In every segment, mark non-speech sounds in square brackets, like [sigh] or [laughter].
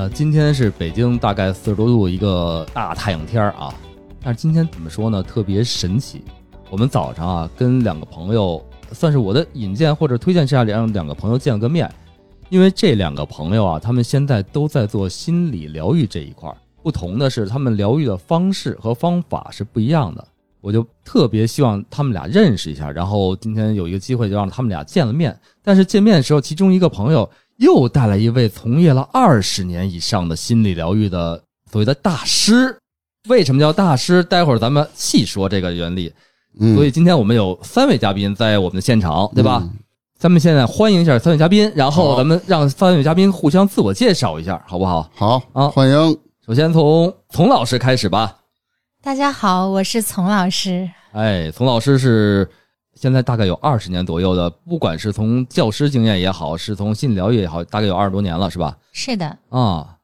呃今天是北京大概四十多度一个大太阳天儿啊，但是今天怎么说呢？特别神奇。我们早上啊，跟两个朋友，算是我的引荐或者推荐之下，让两个朋友见了个面。因为这两个朋友啊，他们现在都在做心理疗愈这一块儿，不同的是，他们疗愈的方式和方法是不一样的。我就特别希望他们俩认识一下，然后今天有一个机会就让他们俩见了面。但是见面的时候，其中一个朋友又带来一位从业了二十年以上的心理疗愈的所谓的大师。为什么叫大师？待会儿咱们细说这个原理。嗯，所以今天我们有三位嘉宾在我们的现场，对吧？嗯咱们现在欢迎一下三位嘉宾，然后咱们让三位嘉宾互相自我介绍一下，好不好？好，啊欢迎。首先从丛老师开始吧。大家好，我是丛老师。哎，丛老师是现在大概有二十年左右的，不管是从教师经验也好，是从心理疗愈也好，大概有二十多年了，是吧？是的，啊，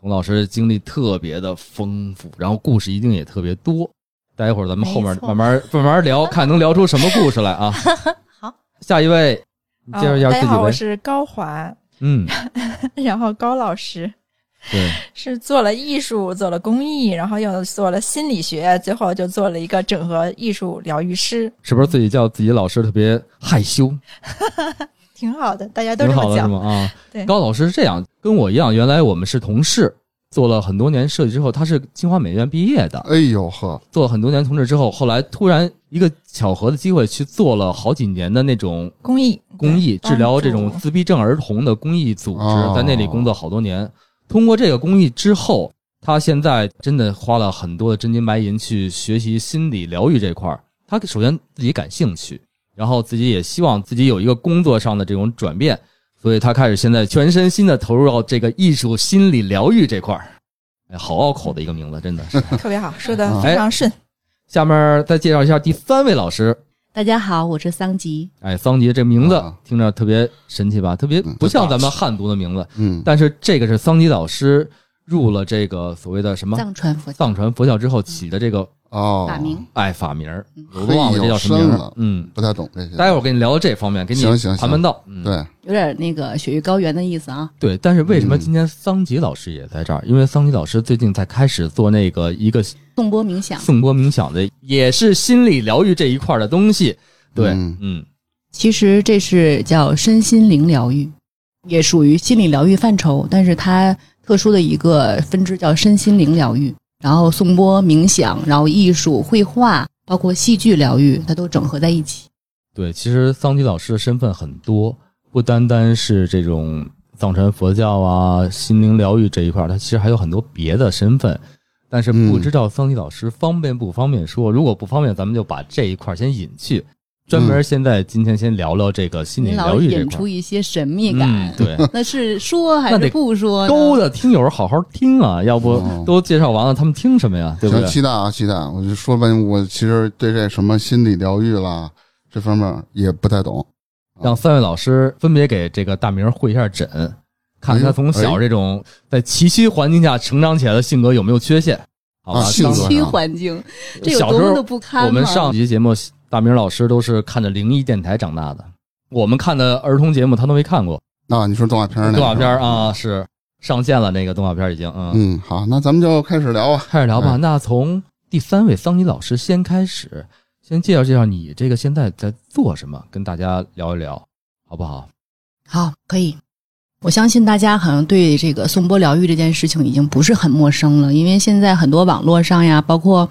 童老师经历特别的丰富，然后故事一定也特别多。待会儿咱们后面慢慢慢慢聊，[laughs] 看能聊出什么故事来啊。[laughs] 好，下一位，你介绍一下哦大家好，我。是高华，嗯，[laughs] 然后高老师对，[laughs] 是做了艺术，做了公益，然后又做了心理学，最后就做了一个整合艺术疗愈师，是不是自己叫自己老师特别害羞？[laughs] 挺好的，大家都挺好的是这么讲。吗？啊，对高老师是这样，跟我一样，原来我们是同事，做了很多年设计之后，他是清华美院毕业的，哎呦呵，做了很多年同事之后，后来突然一个巧合的机会去做了好几年的那种公益，公益治疗这种自闭症儿童的公益组织哦，在那里工作好多年。通过这个公益之后，他现在真的花了很多的真金白银去学习心理疗愈这块儿。他首先自己感兴趣，然后自己也希望自己有一个工作上的这种转变，所以他开始现在全身心的投入到这个艺术心理疗愈这块儿。哎，好拗口的一个名字，真的是。特别好，说的啊非常顺。下面再介绍一下第三位老师，大家好，我是桑吉。哎，桑吉这名字啊听着特别神奇吧？特别嗯不像咱们汉族的名字，嗯，但是这个是桑吉老师入了这个所谓的什么藏传佛教藏传佛教之后起的这个哦，法名，哎法名我都忘了这叫什么名了。儿嗯，不太懂这些。待会儿跟你聊聊这方面，给你行行行盘盘道。嗯，对，有点那个雪域高原的意思啊。对。但是为什么嗯今天桑吉老师也在这儿？因为桑吉老师最近在开始做那个一个颂钵冥想，颂钵冥想的，也是心理疗愈这一块的东西。对，嗯嗯其实这是叫身心灵疗愈，也属于心理疗愈范畴，但是它特殊的一个分支叫身心灵疗愈。然后颂钵冥想，然后艺术、绘画，包括戏剧疗愈，它都整合在一起。对，其实桑吉老师的身份很多，不单单是这种藏传佛教啊、心灵疗愈这一块儿，他其实还有很多别的身份。但是不知道桑吉老师方便不方便说？如果不方便，咱们就把这一块先隐去，专门现在今天先聊聊这个心理疗愈这块儿。引出一些神秘感，嗯，对，[laughs] 那是说还是不说呢？勾的听友好好听啊，要不哦都介绍完了，他们听什么呀？对不，对？期待啊，期待！我就说吧，我其实对这什么心理疗愈啦这方面也不太懂。让三位老师分别给这个大明会一下诊，看看他从小这种在崎岖环境下成长起来的性格有没有缺陷，好吧？啊崎岖环境，这有小时候多么的不堪我们吗上期节目，大明老师都是看着灵异电台长大的，我们看的儿童节目他都没看过，啊，你说动画片儿动画片儿啊是上线了，那个动画片儿已经嗯，嗯，好，那咱们就开始聊啊。开始聊吧。嗯那从第三位桑尼老师先开始，先介绍介绍你这个现在在做什么，跟大家聊一聊，好不好？好，可以。我相信大家好像对这个颂钵疗愈这件事情已经不是很陌生了，因为现在很多网络上呀，包括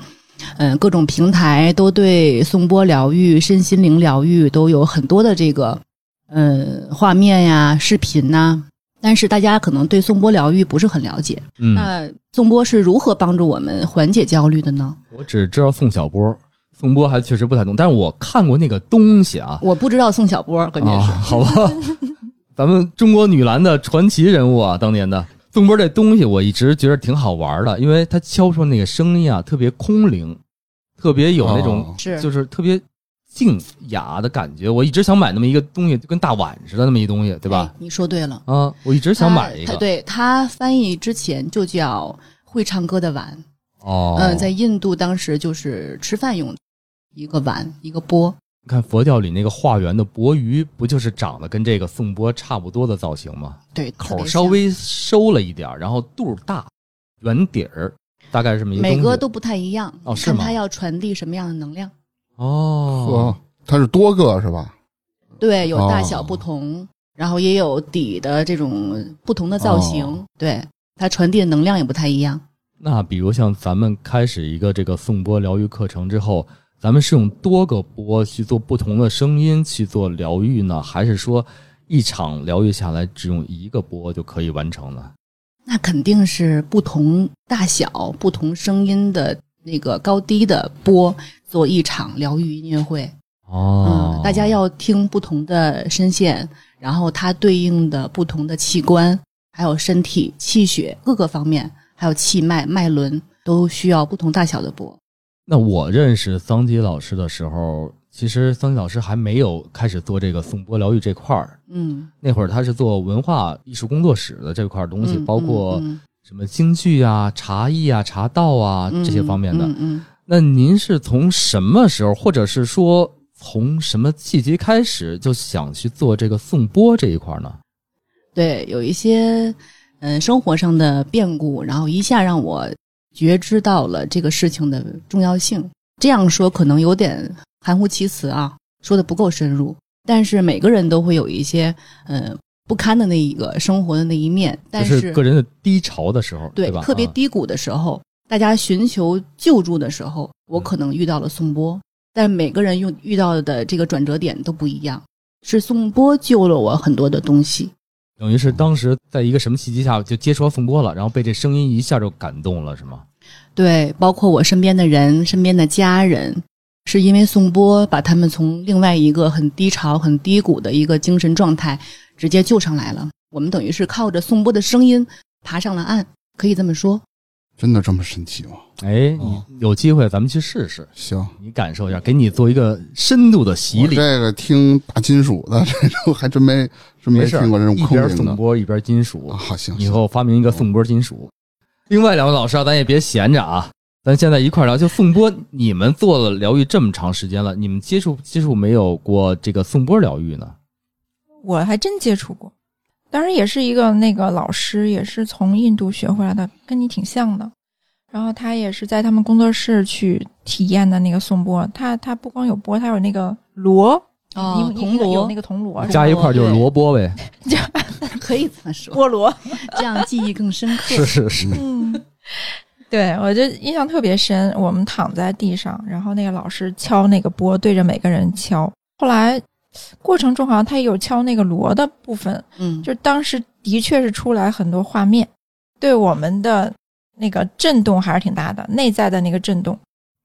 嗯、呃各种平台都对颂钵疗愈、身心灵疗愈都有很多的这个呃画面呀、视频呐、但是大家可能对颂钵疗愈不是很了解。嗯，那颂钵是如何帮助我们缓解焦虑的呢？我只知道宋小波，宋波还确实不太懂，但是我看过那个东西啊，我不知道宋小波，关键啊，是、好吧，[laughs] 咱们中国女篮的传奇人物啊，当年的颂钵这东西，我一直觉得挺好玩的，因为它敲出那个声音啊，特别空灵，特别有那种、就是特别静雅的感觉。我一直想买那么一个东西，就跟大碗似的那么一东西，对吧哎？你说对了，啊，我一直想买一个。它对它翻译之前就叫会唱歌的碗，哦，嗯，在印度当时就是吃饭用的一个碗一个钵，你看佛教里那个化缘的钵盂，不就是长得跟这个颂钵差不多的造型吗？对，口稍微收了一点儿，然后肚儿大，圆底儿，大概是这么一个东西。每个都不太一样，哦是吗看它要传递什么样的能量。哦呵，它是多个是吧？对，有大小哦不同，然后也有底的这种不同的造型，哦对它传递的能量也不太一样。那比如像咱们开始一个这个颂钵疗愈课程之后，咱们是用多个波去做不同的声音去做疗愈呢，还是说一场疗愈下来只用一个波就可以完成呢？那肯定是不同大小、不同声音的那个高低的波做一场疗愈音乐会。哦嗯，大家要听不同的声线，然后它对应的不同的器官，还有身体气血各个方面，还有气脉脉轮，都需要不同大小的波。那我认识桑吉老师的时候，其实桑吉老师还没有开始做这个颂钵疗愈这块儿。嗯，那会儿他是做文化艺术工作室的这块东西，嗯包括嗯什么京剧啊、茶艺啊、茶道啊、嗯这些方面的。嗯嗯那您是从什么时候，或者是说从什么契机开始就想去做这个颂钵这一块呢？对，有一些嗯生活上的变故，然后一下让我觉知到了这个事情的重要性。这样说可能有点含糊其辞啊，说的不够深入。但是每个人都会有一些嗯不堪的那一个生活的那一面，但就是个人的低潮的时候，对吧？啊特别低谷的时候，大家寻求救助的时候，我可能遇到了宋波，但每个人用遇到的这个转折点都不一样。是宋波救了我很多的东西。等于是当时在一个什么契机下就接触到宋波了，然后被这声音一下就感动了，是吗？对，包括我身边的人、身边的家人，是因为宋波把他们从另外一个很低潮、很低谷的一个精神状态直接救上来了。我们等于是靠着宋波的声音爬上了岸，可以这么说。真的这么神奇吗？哎，哦你有机会咱们去试试，行，你感受一下，给你做一个深度的洗礼。这个听大金属的这种还真没真没，听过这种一边空灵的颂钵一边金属啊。，好行，以后发明一个颂钵金属。另外两位老师啊，咱也别闲着啊，咱现在一块聊。就颂钵，你们做了疗愈这么长时间了，你们接触接触没有过这个颂钵疗愈呢？我还真接触过，当然也是一个那个老师，也是从印度学回来的，跟你挺像的。然后他也是在他们工作室去体验的那个颂钵，他他不光有钵，他有那个锣，哦铜锣有那个铜锣，加一块儿就是萝卜呗。[laughs] 可以这么说，[laughs] 菠萝。[laughs] 这样记忆更深刻。是是是，嗯，对我就印象特别深。我们躺在地上，然后那个老师敲那个钵，对着每个人敲。后来过程中好像他也有敲那个锣的部分，嗯，就当时的确是出来很多画面，对我们的那个震动还是挺大的，内在的那个震动。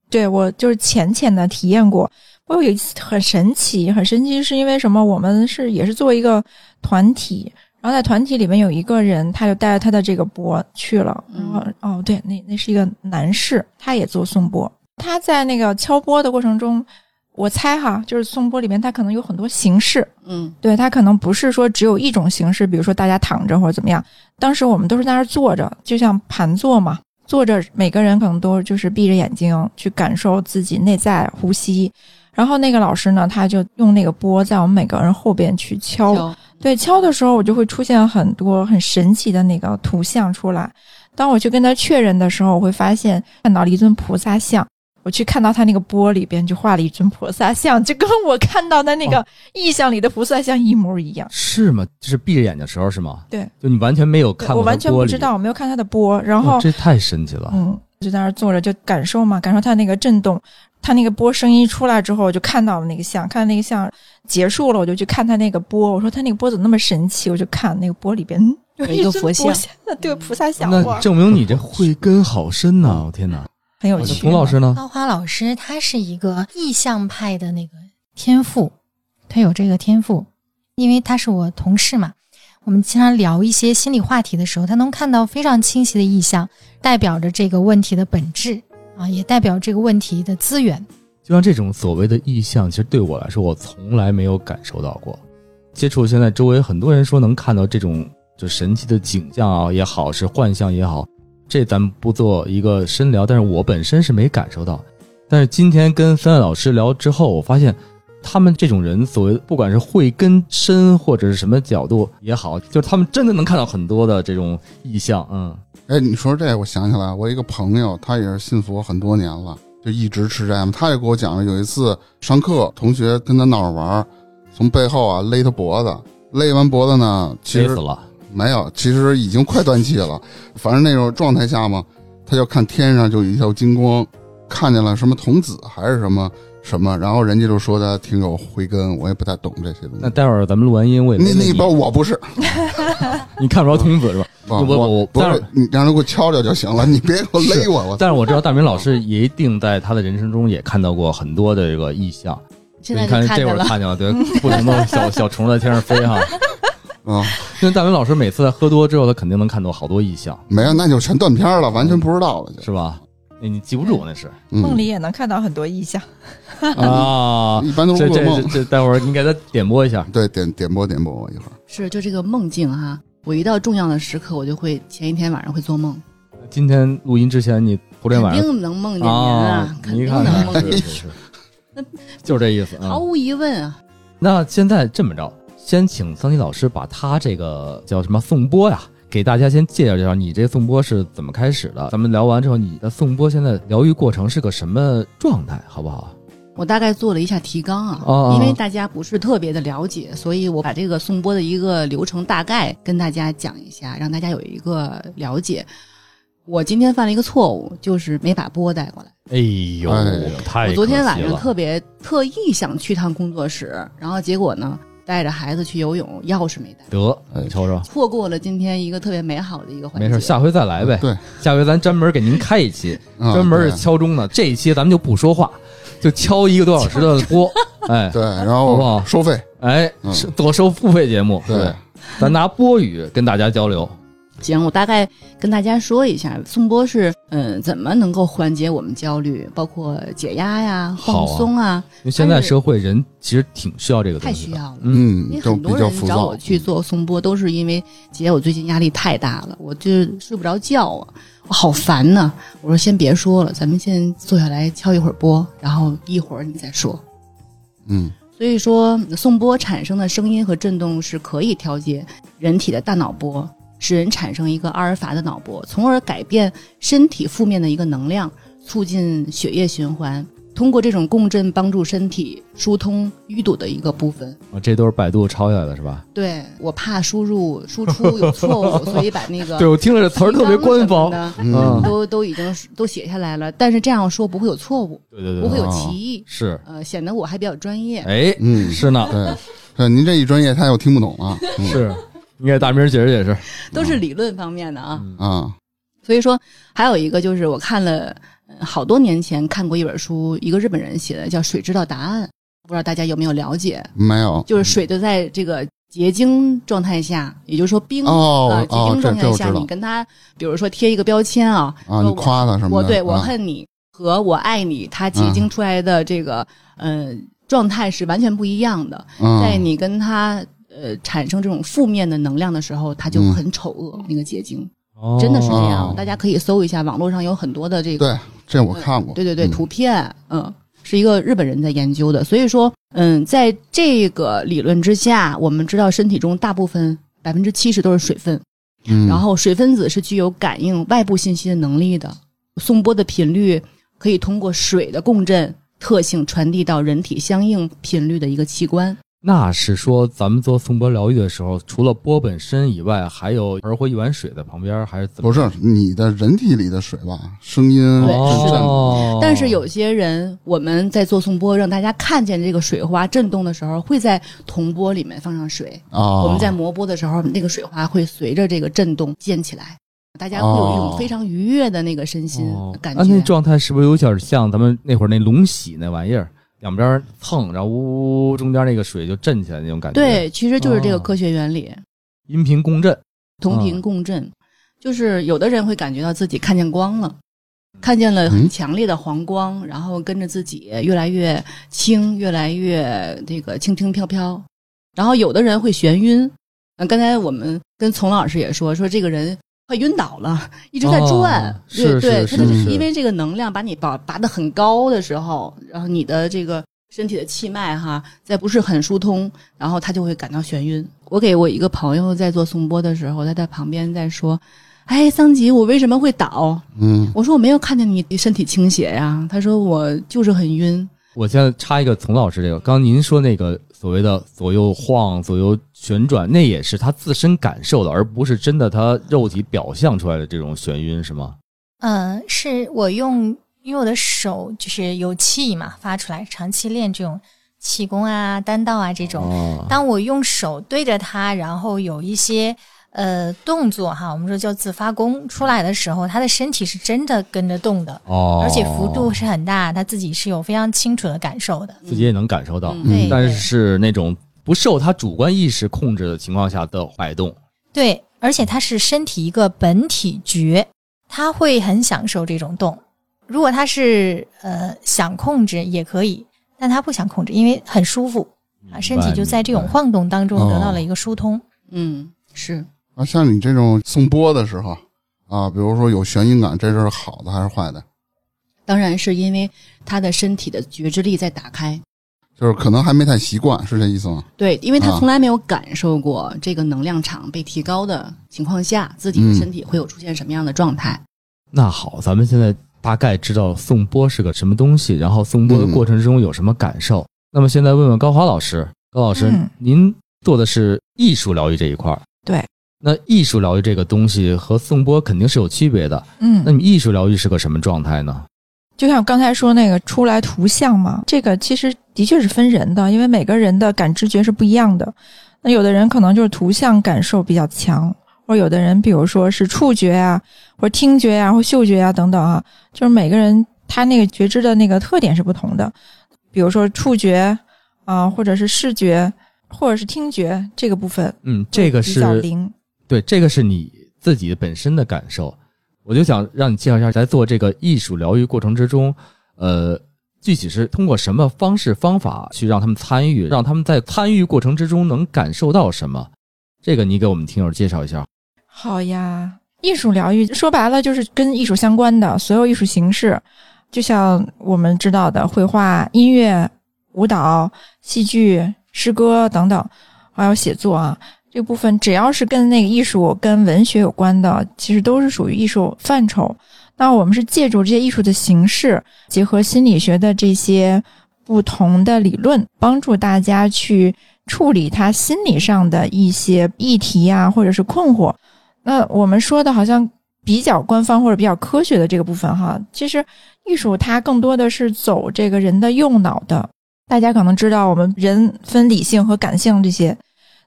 对我就是浅浅的体验过。我有一次很神奇，很神奇，是因为什么？我们是也是做一个团体，然后在团体里面有一个人，他就带着他的这个钵去了。然后、哦，对，那那是一个男士，他也做颂钵。他在那个敲钵的过程中，我猜哈，就是颂钵里面它可能有很多形式，嗯对，它可能不是说只有一种形式，比如说大家躺着或者怎么样。当时我们都是在那儿坐着，就像盘坐嘛，坐着，每个人可能都就是闭着眼睛去感受自己内在呼吸。然后那个老师呢，他就用那个钵在我们每个人后边去敲，敲对，敲的时候我就会出现很多很神奇的那个图像出来。当我去跟他确认的时候，我会发现看到了一尊菩萨像。我去看到他那个钵里边就画了一尊菩萨像，就跟我看到的那个意象里的菩萨像一模一样。是吗？就是闭着眼睛时候是吗？对，就你完全没有看过我完全不知道，我没有看他的钵，然后哦这太神奇了。嗯，就在那儿坐着就感受嘛，感受他那个震动，他那个波声音出来之后，我就看到了那个像，看那个像结束了，我就去看他那个波，我说他那个波怎么那么神奇？我就看那个波里边嗯有有一个尊佛像像，对菩萨像，那，证明你这慧根好深呐！我天哪！那很有趣。童老师呢？高花老师他是一个意象派的那个天赋，他有这个天赋，因为他是我同事嘛。我们经常聊一些心理话题的时候，他能看到非常清晰的意象，代表着这个问题的本质啊，也代表这个问题的资源。就像这种所谓的意象，其实对我来说，我从来没有感受到过。接触现在周围很多人说能看到这种就神奇的景象啊也好，是幻象也好，这咱们不做一个深聊，但是我本身是没感受到。但是今天跟三位老师聊之后，我发现他们这种人，所谓不管是慧根深或者是什么角度也好，就是他们真的能看到很多的这种意象。嗯，哎，你说这，我想起来，我一个朋友，他也是信佛很多年了，就一直吃斋嘛。他也给我讲了，有一次上课，同学跟他闹着玩，从背后啊勒他脖子，勒完脖子呢，其实勒死了。没有，其实已经快断气了。反正那种状态下嘛，他就看天上就有一条金光，看见了什么童子还是什么什么，然后人家就说他挺有慧根，我也不太懂这些东西。那待会儿咱们录完音，我也勒勒你你你不，我不是，你看不着童子是吧？不我我我不是是，你让他给我敲敲就行了，你别给我勒我，我但是我知道大明老师也一定在他的人生中也看到过很多的这个意象。现在你看这。会儿看见了，对，不同的小小虫在天上飞哈。啊，因为大伟老师每次喝多之后，他肯定能看到好多意象，没有，那就全断片了，完全不知道了就。是吧？那你记不住那是嗯梦里也能看到很多意象。[laughs] 啊。一般都这这是噩梦这。这，待会儿你给他点播一下。[laughs] 对，点点播点播我一会儿。是就这个梦境哈，我一到重要的时刻，我就会前一天晚上会做梦，今天录音之前，你昨天肯晚上定能梦见您啊啊，，肯定你看看，能梦见，是是是，[laughs] 就是这意思啊毫。无疑问啊。那现在这么着，先请桑尼老师把他这个叫什么颂钵呀，给大家先介绍介绍，你这颂钵是怎么开始的？咱们聊完之后，你的颂钵现在疗愈过程是个什么状态，好不好？我大概做了一下提纲啊，哦因为大家不是特别的了解，所以我把这个颂钵的一个流程大概跟大家讲一下，让大家有一个了解。我今天犯了一个错误，就是没把钵带过来。哎呦哎太我昨天晚上特别特意想去趟工作室，然后结果呢，带着孩子去游泳，钥匙没带，得，哎你瞅瞅，错过了今天一个特别美好的一个环节。没事，下回再来呗。对，下回咱专门给您开一期，啊专门是敲钟的。这一期咱们就不说话，就敲一个多小时的播。[laughs] 哎对，然后好不好收费。哎，多收付费节目。对，咱拿播语跟大家交流。行，我大概跟大家说一下，颂钵是嗯怎么能够缓解我们焦虑，包括解压呀、啊放松啊，因为现在社会人其实挺需要这个东西的。太需要了。嗯，因为很多人找我。去做颂钵，都是因为姐，我最近压力太大了，我就睡不着觉啊，我好烦呐、我说先别说了，咱们先坐下来敲一会儿钵，然后一会儿你再说。嗯所以说，颂钵产生的声音和震动是可以调节人体的大脑波，使人产生一个阿尔法的脑波，从而改变身体负面的一个能量，促进血液循环。通过这种共振，帮助身体疏通淤堵的一个部分。啊这都是百度抄下来的是吧？对我怕输入输出有错误，所以把那个 [laughs] 对，我听了这词儿特别官方。嗯都都已经都写下来了。但是这样说不会有错误，对对对，不会有哦歧义，是，呃，显得我还比较专业。哎，嗯，是呢，对，对，您这一专业他又听不懂了。嗯是。你给大明解释解释。都是理论方面的啊。啊，所以说，还有一个就是我看了、呃好多年前看过一本书，一个日本人写的，叫《水知道答案》，不知道大家有没有了解？没有，就是水就在这个结晶状态下，也就是说冰哦呃结晶状态下，你跟他，比如说贴一个标签啊，啊，你夸他什么的？我对我啊恨你和我爱你，它结晶出来的这个、呃状态是完全不一样的。嗯在你跟他呃产生这种负面的能量的时候，它就嗯很丑恶，那个结晶哦真的是这样。哦大家可以搜一下，网络上有很多的这个对，这我看过。对对对嗯图片，嗯。是一个日本人在研究的，所以说，嗯，在这个理论之下，我们知道身体中大部分百分之七十都是水分，嗯，然后水分子是具有感应外部信息的能力的，送波的频率可以通过水的共振特性传递到人体相应频率的一个器官。那是说，咱们做颂钵疗愈的时候，除了钵本身以外，还有儿或一碗水在旁边，还是怎么？不是你的人体里的水吧？声音对是的哦，但是有些人，我们在做颂钵，让大家看见这个水花震动的时候，会在铜钵里面放上水。啊，我们在磨钵的时候，那个水花会随着这个震动溅起来，大家会有一种非常愉悦的那个身心哦感觉。啊那状态是不是有点像咱们那会儿那龙洗那玩意儿，两边蹭，然后呜呜，中间那个水就震起来那种感觉？对，其实就是这个哦科学原理。音频共振，同频共振，就是有的人会感觉到自己看见光了，看见了很强烈的黄光，然后跟着自己越来越轻，越来越这个轻轻飘飘。然后有的人会眩晕，啊，刚才我们跟丛老师也说，说这个人快晕倒了，一直在转，对对，是他就是是因为这个能量把你拔拔得很高的时候，然后你的这个身体的气脉哈，在不是很疏通，然后他就会感到眩晕。我给我一个朋友在做颂钵的时候，他在旁边在说：“哎，桑吉，我为什么会倒？”嗯我说：“我没有看见你身体倾斜呀。”他说：“我就是很晕。我现在插一个丛老师这个，刚刚您说那个所谓的左右晃、左右旋转，那也是他自身感受的，而不是真的他肉体表象出来的这种眩晕，是吗？嗯，是我用，因为我的手就是有气嘛，发出来，长期练这种气功啊、丹道啊这种。哦，当我用手对着它，然后有一些呃动作哈，我们说叫自发功出来的时候，他的身体是真的跟着动的，哦，而且幅度是很大，他自己是有非常清楚的感受的。自己也能感受到，嗯，但是是那种不受他主观意识控制的情况下的摆动。对，而且他是身体一个本体觉，他会很享受这种动。如果他是呃想控制也可以，但他不想控制，因为很舒服啊，身体就在这种晃动当中哦得到了一个疏通。嗯，是啊，像你这种颂钵的时候啊，比如说有眩晕感，这是好的还是坏的？当然是因为他的身体的觉知力在打开。就是可能还没太习惯，是这意思吗？对，因为他啊从来没有感受过这个能量场被提高的情况下，自己的身体会有出现什么样的状态。那好，咱们现在大概知道颂钵是个什么东西，然后颂钵的过程之中有什么感受。那么现在问问高华老师，高老师，嗯您做的是艺术疗愈这一块儿对。那艺术疗愈这个东西和颂钵肯定是有区别的。嗯那，你艺术疗愈是个什么状态呢？就像刚才说那个出来图像嘛，这个其实的确是分人的，因为每个人的感知觉是不一样的。那有的人可能就是图像感受比较强，或者有的人比如说是触觉啊、或者听觉呀、或嗅觉呀等等啊，就是每个人他那个觉知的那个特点是不同的。比如说触觉啊、或者是视觉，或者是听觉这个部分，嗯，这个比较是灵。对，这个是你自己本身的感受。我就想让你介绍一下，在做这个艺术疗愈过程之中，呃，具体是通过什么方式方法去让他们参与，让他们在参与过程之中能感受到什么？这个你给我们听友介绍一下。好呀，艺术疗愈说白了就是跟艺术相关的所有艺术形式，就像我们知道的绘画、音乐、舞蹈、戏剧、诗歌等等，还有写作啊，这部分只要是跟那个艺术、跟文学有关的，其实都是属于艺术范畴。那我们是借助这些艺术的形式，结合心理学的这些不同的理论，帮助大家去处理他心理上的一些议题啊，或者是困惑。那我们说的好像比较官方或者比较科学的这个部分哈，其实艺术它更多的是走这个人的右脑的。大家可能知道，我们人分理性和感性这些，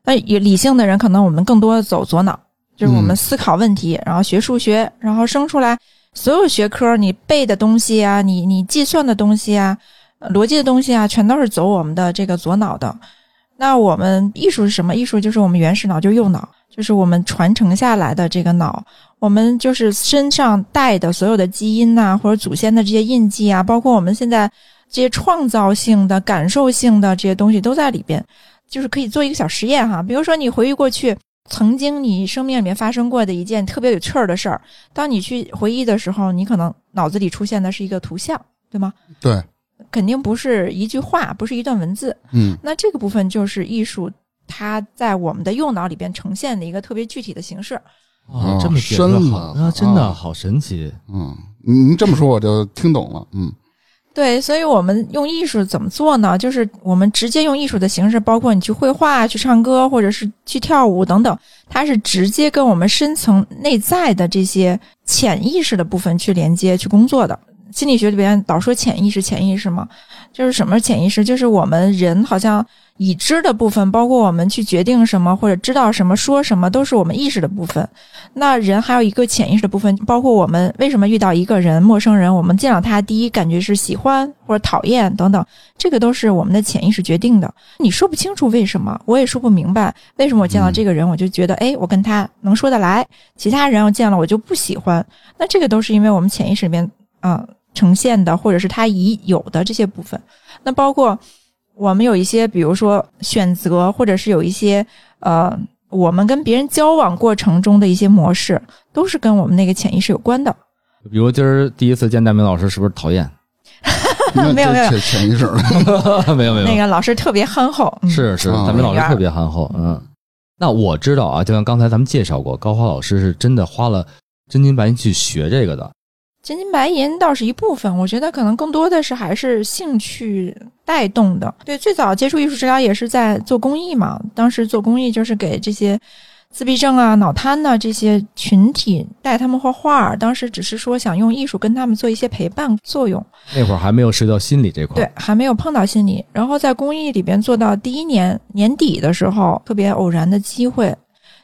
那也理性的人可能我们更多的走左脑，就是我们嗯思考问题，然后学数学，然后生出来所有学科你背的东西啊，你你计算的东西啊，呃逻辑的东西啊，全都是走我们的这个左脑的。那我们艺术是什么？艺术就是我们原始脑，就是右脑，就是我们传承下来的这个脑。我们就是身上带的所有的基因呐、或者祖先的这些印记啊，包括我们现在这些创造性的、感受性的这些东西都在里边。就是可以做一个小实验哈，比如说你回忆过去曾经你生命里面发生过的一件特别有趣儿的事儿，当你去回忆的时候，你可能脑子里出现的是一个图像，对吗？对，肯定不是一句话，不是一段文字。嗯那这个部分就是艺术，它在我们的右脑里边呈现的一个特别具体的形式。这么深了好啊，真的啊好神奇。嗯，您这么说我就听懂了。嗯对，所以我们用艺术怎么做呢？就是我们直接用艺术的形式，包括你去绘画、去唱歌，或者是去跳舞等等，它是直接跟我们深层内在的这些潜意识的部分去连接、去工作的。心理学里边老说潜意识，潜意识嘛，就是什么潜意识？就是我们人好像已知的部分，包括我们去决定什么或者知道什么、说什么，都是我们意识的部分。那人还有一个潜意识的部分，包括我们为什么遇到一个人、陌生人，我们见到他第一感觉是喜欢或者讨厌等等，这个都是我们的潜意识决定的。你说不清楚为什么，我也说不明白为什么我见到这个人，我就觉得哎，我跟他能说得来，其他人我见了我就不喜欢。那这个都是因为我们潜意识里面啊。呈现的，或者是他已有的这些部分，那包括我们有一些，比如说选择，或者是有一些呃，我们跟别人交往过程中的一些模式，都是跟我们那个潜意识有关的。比如今儿第一次见戴明老师，是不是讨厌？[laughs] 没有没有潜潜意识，[laughs] 没有没有，那个老师特别憨厚，是是，大明老师特别憨厚。嗯，那我知道啊，就像刚才咱们介绍过，高华老师是真的花了真金白银去学这个的。真金白银倒是一部分，我觉得可能更多的是还是兴趣带动的。对，最早接触艺术治疗也是在做公益嘛。当时做公益就是给这些自闭症啊、脑瘫呐这些群体带他们画画。当时只是说想用艺术跟他们做一些陪伴作用。那会儿还没有涉及到心理这块，对，还没有碰到心理。然后在公益里边做到第一年年底的时候，特别偶然的机会，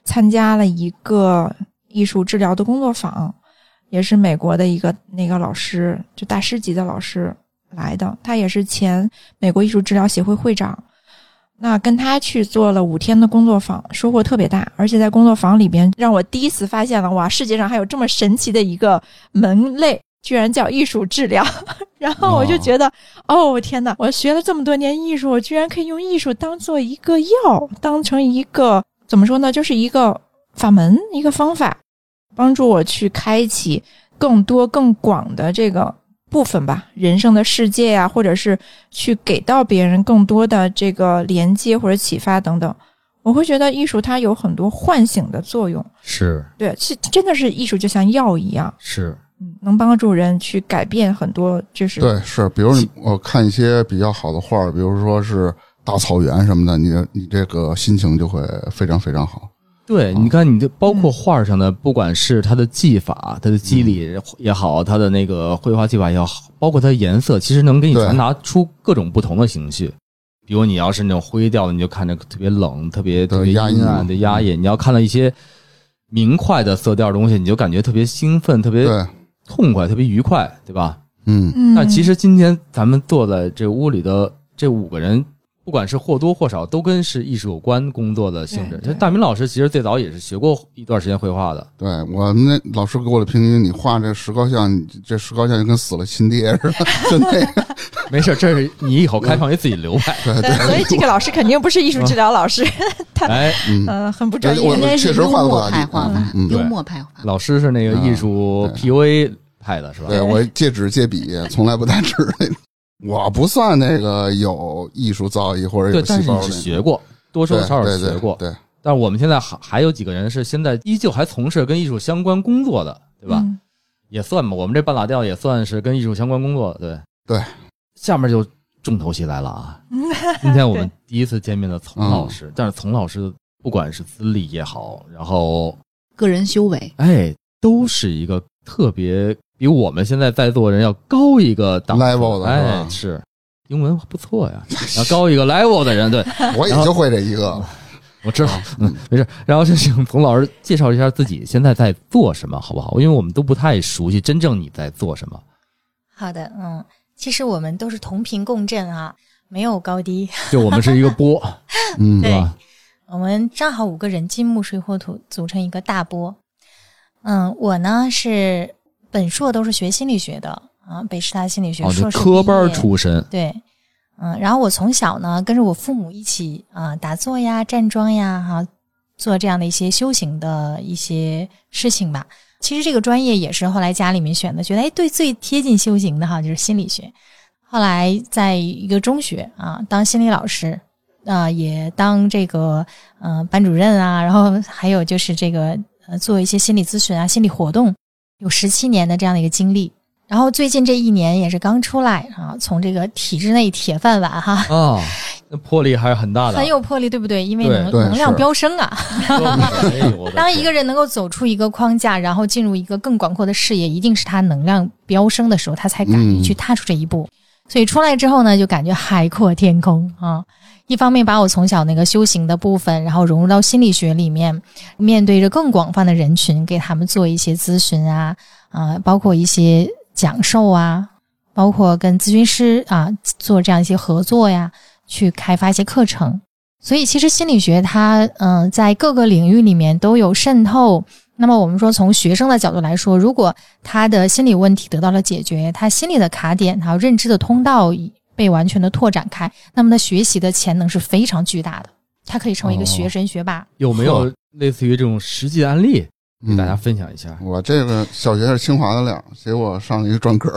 参加了一个艺术治疗的工作坊。也是美国的一个那个老师，就大师级的老师来的，他也是前美国艺术治疗协会会长。那跟他去做了五天的工作坊，收获特别大。而且在工作坊里边，让我第一次发现了哇，世界上还有这么神奇的一个门类，居然叫艺术治疗。[laughs] 然后我就觉得，哦天哪！我学了这么多年艺术，我居然可以用艺术当做一个药，当成一个怎么说呢？就是一个法门，一个方法。帮助我去开启更多更广的这个部分吧，人生的世界呀，或者是去给到别人更多的这个连接或者启发等等。我会觉得艺术它有很多唤醒的作用，是对，是真的是艺术就像药一样，是嗯，能帮助人去改变很多，就是对，是，比如我看一些比较好的画，比如说是大草原什么的，你你这个心情就会非常非常好。对，你看，你这包括画上的，不管是它的技法、它的肌理也好，它的那个绘画技法也好，包括它的颜色，其实能给你传达出各种不同的情绪。比如你要是那种灰调的，你就看着特别冷、特别特别阴暗的压抑；你要看到一些明快的色调东西，你就感觉特别兴奋、特别痛快、特别愉快，对吧？嗯。但其实今天咱们坐在这屋里的这五个人。不管是或多或少，都跟是艺术有关工作的性质。就大明老师其实最早也是学过一段时间绘画的。对我们那老师给我的评语，你画这石膏像，这石膏像就跟死了亲爹似的。就那个，没事，这是你以后开创一自己流派。[laughs] 对对。所以这个老师肯定不是艺术治疗老师，[laughs] 他嗯很不专业。我确实画过派画法，幽默派画。老师是那个艺术 PUA 派的是吧？对我借纸借笔，从来不带纸那种。我不算那个有艺术造诣或者有细胞的，学过，多多少少学过。对，但是我们现在还还有几个人是现在依旧还从事跟艺术相关工作的，对吧？也算吧，我们这半拉调也算是跟艺术相关工作。对对，下面就重头戏来了啊！今天我们 [laughs] 第一次见面的丛老师，但是丛老师不管是资历也好，然后个人修为，哎，都是一个特别。比我们现在在座人要高一个档 level 的，哎，是，英文不错呀，[laughs] 要高一个 level 的人，对，[laughs] 我也就会这一个，我知道，[laughs] 嗯，没事。然后就请冯老师介绍一下自己现在在做什么，好不好？因为我们都不太熟悉真正你在做什么。好的，嗯，其实我们都是同频共振啊，没有高低，就我们是一个波，嗯，对吧？我们正好五个人，金木水火土组成一个大波。嗯，我呢是。本硕都是学心理学的啊，北师大心理学硕士科班出身。对，嗯，然后我从小呢跟着我父母一起啊打坐呀、站桩呀，哈，做这样的一些修行的一些事情吧。其实这个专业也是后来家里面选的，觉得哎对，最贴近修行的哈就是心理学。后来在一个中学啊当心理老师啊，也当这个嗯班主任啊，然后还有就是这个呃做一些心理咨询啊、心理活动。有十七年的这样的一个经历，然后最近这一年也是刚出来啊，从这个体制内铁饭碗哈，啊，那魄力还是很大的，很有魄力，对不对？因为能能量飙升啊。[laughs] 当一个人能够走出一个框架，然后进入一个更广阔的视野，一定是他能量飙升的时候，他才敢于嗯去踏出这一步。所以出来之后呢，就感觉海阔天空啊。一方面把我从小那个修行的部分，然后融入到心理学里面，面对着更广泛的人群，给他们做一些咨询啊，啊、包括一些讲授啊，包括跟咨询师啊做这样一些合作呀，去开发一些课程。所以其实心理学它嗯、在各个领域里面都有渗透。那么我们说从学生的角度来说，如果他的心理问题得到了解决，他心理的卡点还有认知的通道被完全的拓展开，那么他学习的潜能是非常巨大的，他可以成为一个学神学霸。有没有类似于这种实际案例给嗯大家分享一下？我这个小学是清华的料，结果上了一个专科，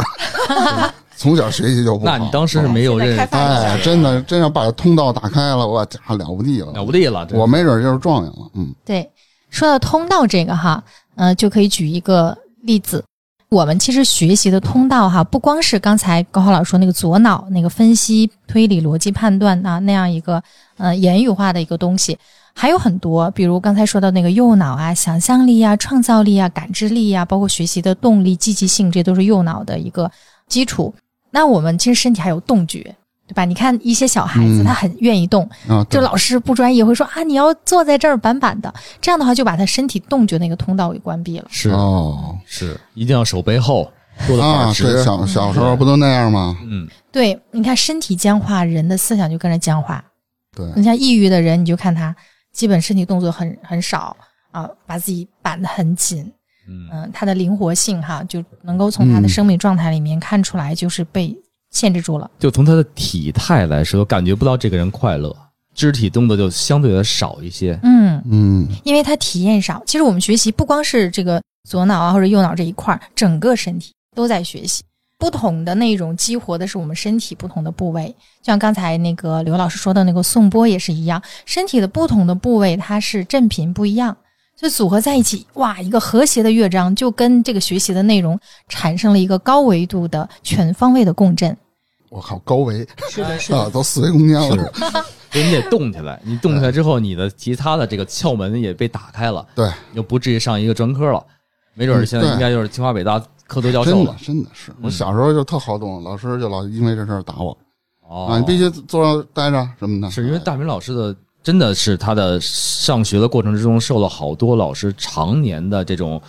[laughs] 从小学习就不好。那你当时是没有认识哎，真的真要把通道打开了，我家了不地了，了不地了，我没准就是状元了。嗯对，说到通道这个哈，呃，就可以举一个例子。我们其实学习的通道哈，不光是刚才高浩老师说那个左脑那个分析、推理、逻辑判断啊那样一个呃言语化的一个东西，还有很多，比如刚才说到那个右脑啊、想象力啊、创造力啊、感知力啊，包括学习的动力、积极性，这都是右脑的一个基础。那我们其实身体还有动觉，对吧？你看一些小孩子，嗯他很愿意动，就老师不专业会说啊，你要坐在这儿板板的，这样的话就把他身体动觉那个通道给关闭了。是哦是，一定要手背后，坐的板啊，直。对，小小时候不都那样吗？嗯，对，你看身体僵化，人的思想就跟着僵化。对，你像抑郁的人，你就看他基本身体动作很很少啊，把自己板得很紧，嗯嗯、他的灵活性哈，就能够从他的嗯生命状态里面看出来，就是被限制住了。就从他的体态来说，感觉不到这个人快乐，肢体动作就相对的少一些。嗯，嗯因为他体验少。其实我们学习不光是这个左脑啊或者右脑这一块儿，整个身体都在学习。不同的内容激活的是我们身体不同的部位，就像刚才那个刘老师说的那个颂钵也是一样，身体的不同的部位它是振频不一样，所以组合在一起，哇，一个和谐的乐章就跟这个学习的内容产生了一个高维度的全方位的共振。我靠，高维是的，是 [laughs] 啊，都四维空间了。所以你得动起来，你动起来之后，你的其他的这个窍门也被打开了，对，你就不至于上一个专科了。没准儿现在应该就是清华北大科座教授真的了。真的是，我嗯小时候就特好动，老师就老因为这事儿打我哦，啊，你必须坐着待着什么的。是因为大明老师的真的是他的上学的过程之中受了好多老师常年的这种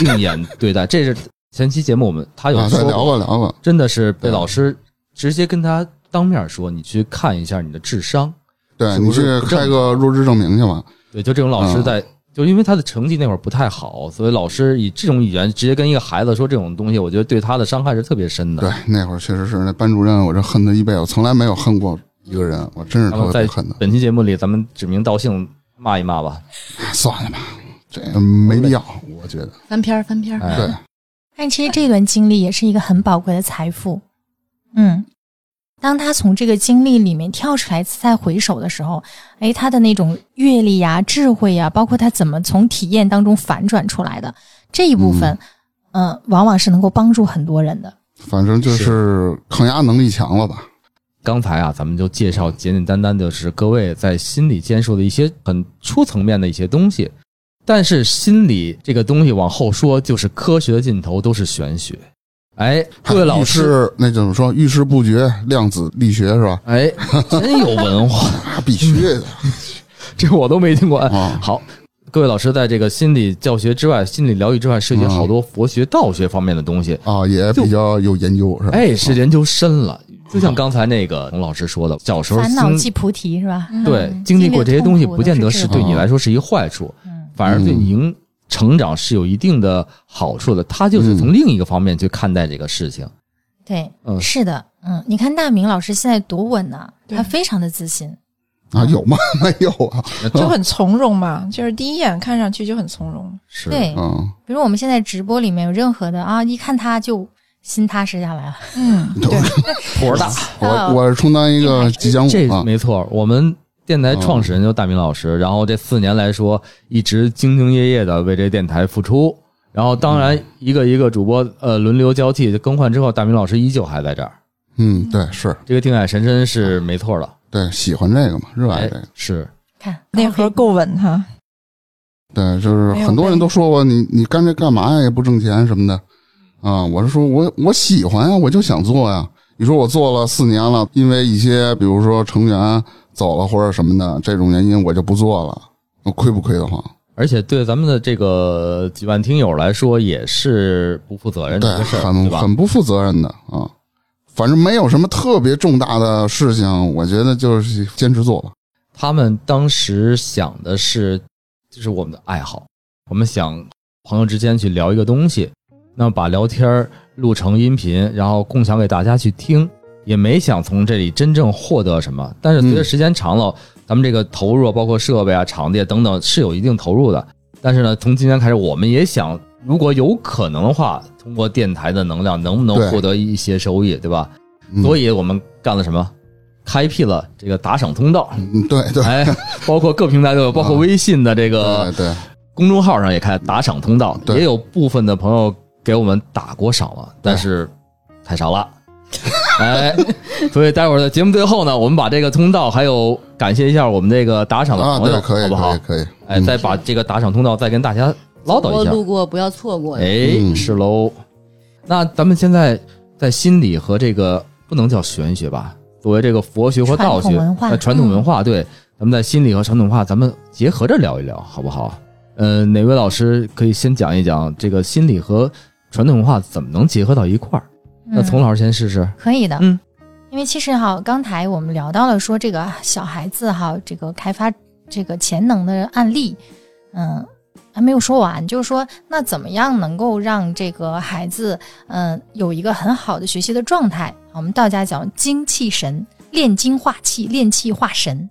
病眼 [laughs] 对待，这是前期节目我们他有聊过聊过，真的是被老师直接跟他当面说，你去看一下你的智商。对你去开个入职证明去吧。对，就这种老嗯师在，就因为他的成绩那会儿不太好，所以老师以这种语言直接跟一个孩子说这种东西，我觉得对他的伤害是特别深的。对，那会儿确实是那班主任，我这恨他一辈子，我从来没有恨过一个人，我真是特别恨他。本期节目里，咱们指名道姓骂一骂吧。算了吧，这个没必要，我觉得。翻篇儿翻篇儿。哎对，但其实这段经历也是一个很宝贵的财富。嗯，当他从这个经历里面跳出来再回首的时候，哎，他的那种阅历呀、智慧呀，包括他怎么从体验当中反转出来的这一部分，嗯、往往是能够帮助很多人的。反正就是抗压能力强了吧。刚才啊，咱们就介绍简简单单就是各位在心理接受的一些很初层面的一些东西，但是心理这个东西往后说，就是科学的尽头都是玄学。哎，各位老师，事那怎么说？遇事不决，量子力学是吧？哎，[laughs] 真有文化，啊，必须的这我都没听过。啊！好，各位老师在这个心理教学之外、心理疗愈之外，涉及好多佛学、道学方面的东西。啊，也比较有研究是吧？哎，是研究深了。就像刚才那个洪老师说的，小时候经烦恼即菩提是吧？对嗯经历过这些东西，不见得是对你来说是一个坏处，嗯反而对您成长是有一定的好处的。他就是从另一个方面去看待这个事情。对，嗯是的，嗯，你看大明老师现在多稳呐、对他非常的自信。啊，有吗？[laughs] 没有啊。就很从容嘛，就是第一眼看上去就很从容。是，对，嗯，比如我们现在直播里面有任何的啊，一看他就心踏实下来了。嗯，对，[laughs] 火 [laughs] 儿大。我我是充当一个吉祥这物啊。没错，我们电台创始人就大明老师，然后这四年来说一直兢兢业业的为这电台付出，然后当然一个一个主播呃轮流交替更换之后，大明老师依旧还在这儿。嗯，对，是这个定海神针是没错的，对，喜欢这个嘛，热爱哎这个。是看那盒够稳哈。对，就是很多人都说我你你干这干嘛呀？也不挣钱什么的啊。我是说我我喜欢呀，我就想做呀。你说我做了四年了，因为一些比如说成员走了或者什么的这种原因，我就不做了，我亏不亏得慌？而且对咱们的这个几万听友来说，也是不负责任的对很对？很不负责任的啊。反正没有什么特别重大的事情，我觉得就是坚持做吧。他们当时想的是，就是我们的爱好，我们想朋友之间去聊一个东西，那么把聊天儿录成音频，然后共享给大家去听，也没想从这里真正获得什么。但是随着嗯时间长了，咱们这个投入，包括设备啊、场地啊等等，是有一定投入的。但是呢，从今天开始，我们也想，如果有可能的话，通过电台的能量，能不能获得一些收益，对吧？嗯、所以我们干了什么？开辟了这个打赏通道。嗯，对对哎，包括各平台都有，[laughs] 包括微信的这个对对，公众号上也开打赏通道，也有部分的朋友给我们打过赏了，但是太少了。[laughs] 哎，所以待会儿的节目最后呢，我们把这个通道还有感谢一下我们这个打赏的啊，朋友，对，可以好不好可以？可以。哎，嗯再把这个打赏通道再跟大家唠叨一下。路过不要错过。哎，嗯是喽。那咱们现在在心理和这个不能叫玄学吧，作为这个佛学和道学传统文化呃传统文化，对，咱们在心理和传统文化，咱们结合着聊一聊，好不好？呃，哪位老师可以先讲一讲这个心理和传统文化怎么能结合到一块儿？那嗯丛老师先试试。可以的，嗯，因为其实哈，刚才我们聊到了说这个小孩子哈，这个开发这个潜能的案例，嗯，还没有说完，就是说那怎么样能够让这个孩子嗯有一个很好的学习的状态？我们道家讲精气神，炼精化气，炼气化神，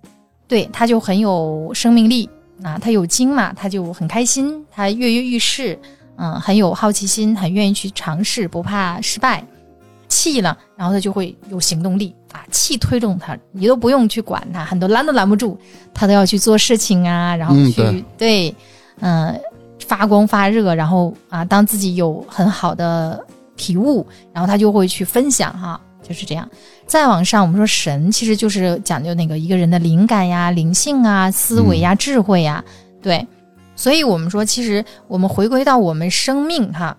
对，他就很有生命力啊，他有精嘛，他就很开心，他跃跃欲试，嗯，很有好奇心，很愿意去尝试，不怕失败。气呢，然后他就会有行动力啊，气推动他，你都不用去管他，很多拦都拦不住，他都要去做事情啊，然后嗯去、对，嗯、发光发热，然后啊，当自己有很好的体悟，然后他就会去分享哈，就是这样。再往上，我们说神其实就是讲究那个一个人的灵感呀、灵性啊、思维呀、智慧呀，对，所以我们说，其实我们回归到我们生命哈。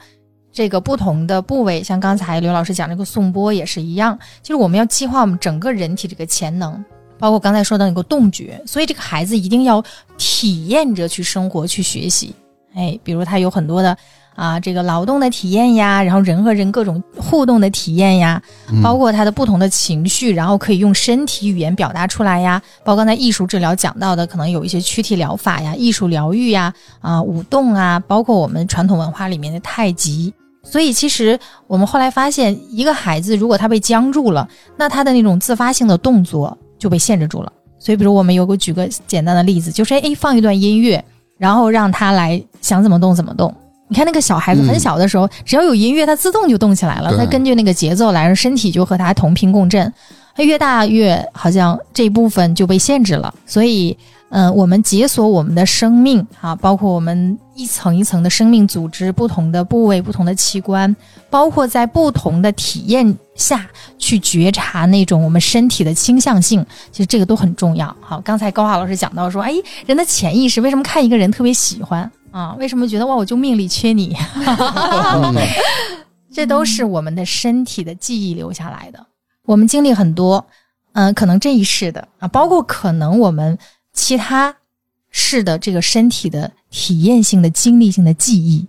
这个不同的部位，像刚才刘老师讲这个颂钵也是一样，就是我们要激化我们整个人体这个潜能，包括刚才说到那个动觉，所以这个孩子一定要体验着去生活、去学习。哎，比如他有很多的啊，这个劳动的体验呀，然后人和人各种互动的体验呀，嗯包括他的不同的情绪，然后可以用身体语言表达出来呀。包括刚才艺术治疗讲到的，可能有一些躯体疗法呀、艺术疗愈呀、啊舞动啊，包括我们传统文化里面的太极。所以其实我们后来发现，一个孩子如果他被僵住了，那他的那种自发性的动作就被限制住了。所以，比如我们有个举个简单的例子，就是哎放一段音乐，然后让他来想怎么动怎么动。你看那个小孩子嗯很小的时候，只要有音乐，他自动就动起来了，他根据那个节奏来，身体就和他同频共振。他越大越好像这一部分就被限制了，所以，嗯、我们解锁我们的生命啊，包括我们一层一层的生命组织、不同的部位、不同的器官，包括在不同的体验下去觉察那种我们身体的倾向性，其实这个都很重要。好，刚才高华老师讲到说，哎，人的潜意识为什么看一个人特别喜欢啊？为什么觉得哇，我就命里缺你？[laughs] 这都是我们的身体的记忆留下来的。我们经历很多，嗯、可能这一世的啊，包括可能我们其他世的这个身体的体验性的、经历性的记忆，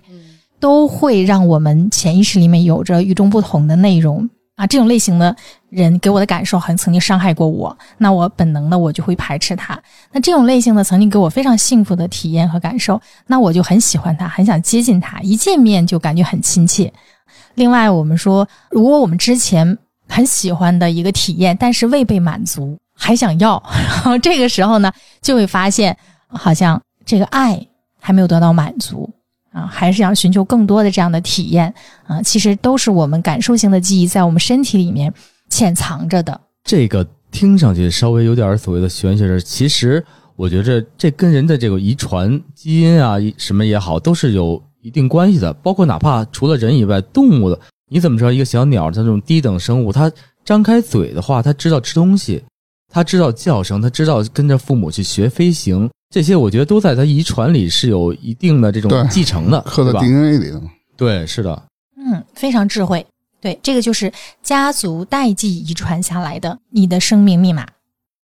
都会让我们潜意识里面有着与众不同的内容啊。这种类型的人给我的感受，好像曾经伤害过我，那我本能的我就会排斥他。那这种类型的曾经给我非常幸福的体验和感受，那我就很喜欢他，很想接近他，一见面就感觉很亲切。另外，我们说，如果我们之前很喜欢的一个体验，但是未被满足，还想要，然 [laughs] 后这个时候呢，就会发现好像这个爱还没有得到满足啊，还是要寻求更多的这样的体验啊。其实都是我们感受性的记忆在我们身体里面潜藏着的。这个听上去稍微有点所谓的玄学，其实我觉着这跟人的这个遗传基因啊什么也好，都是有一定关系的。包括哪怕除了人以外，动物的，你怎么知道一个小鸟它这种低等生物，它张开嘴的话，它知道吃东西，它知道叫声，它知道跟着父母去学飞行，这些我觉得都在他遗传里是有一定的这种继承的，[laughs] 刻在对吧？DNA 里的。对，是的，嗯，非常智慧。对，这个就是家族代际遗传下来的你的生命密码。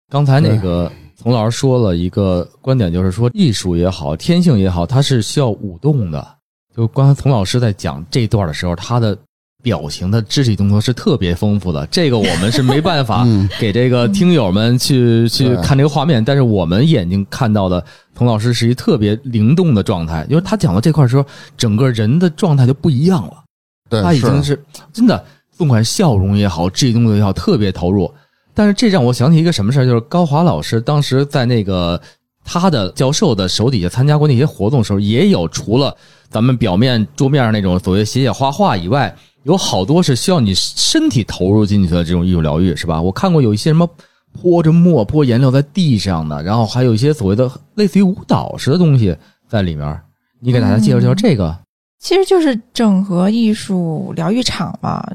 刚才那个丛老师说了一个观点，就是说艺术也好，天性也好，它是需要舞动的。就刚才丛老师在讲这段的时候，他的表情的肢体动作是特别丰富的，这个我们是没办法 [laughs] 嗯给这个听友们去去看这个画面，但是我们眼睛看到的童老师是一特别灵动的状态，因为他讲到这块儿的时候，整个人的状态就不一样了。对，他已经是真的，不管笑容也好，肢体动作也好，特别投入。但是这让我想起一个什么事儿，就是高华老师当时在那个他的教授的手底下参加过那些活动的时候，也有除了咱们表面桌面上那种所谓写写画画以外，有好多是需要你身体投入进去的这种艺术疗愈，是吧？我看过有一些什么泼着墨、泼颜料在地上的，然后还有一些所谓的类似于舞蹈式的东西在里面。你给大家介绍介绍这个。其实就是整合艺术疗愈场嘛。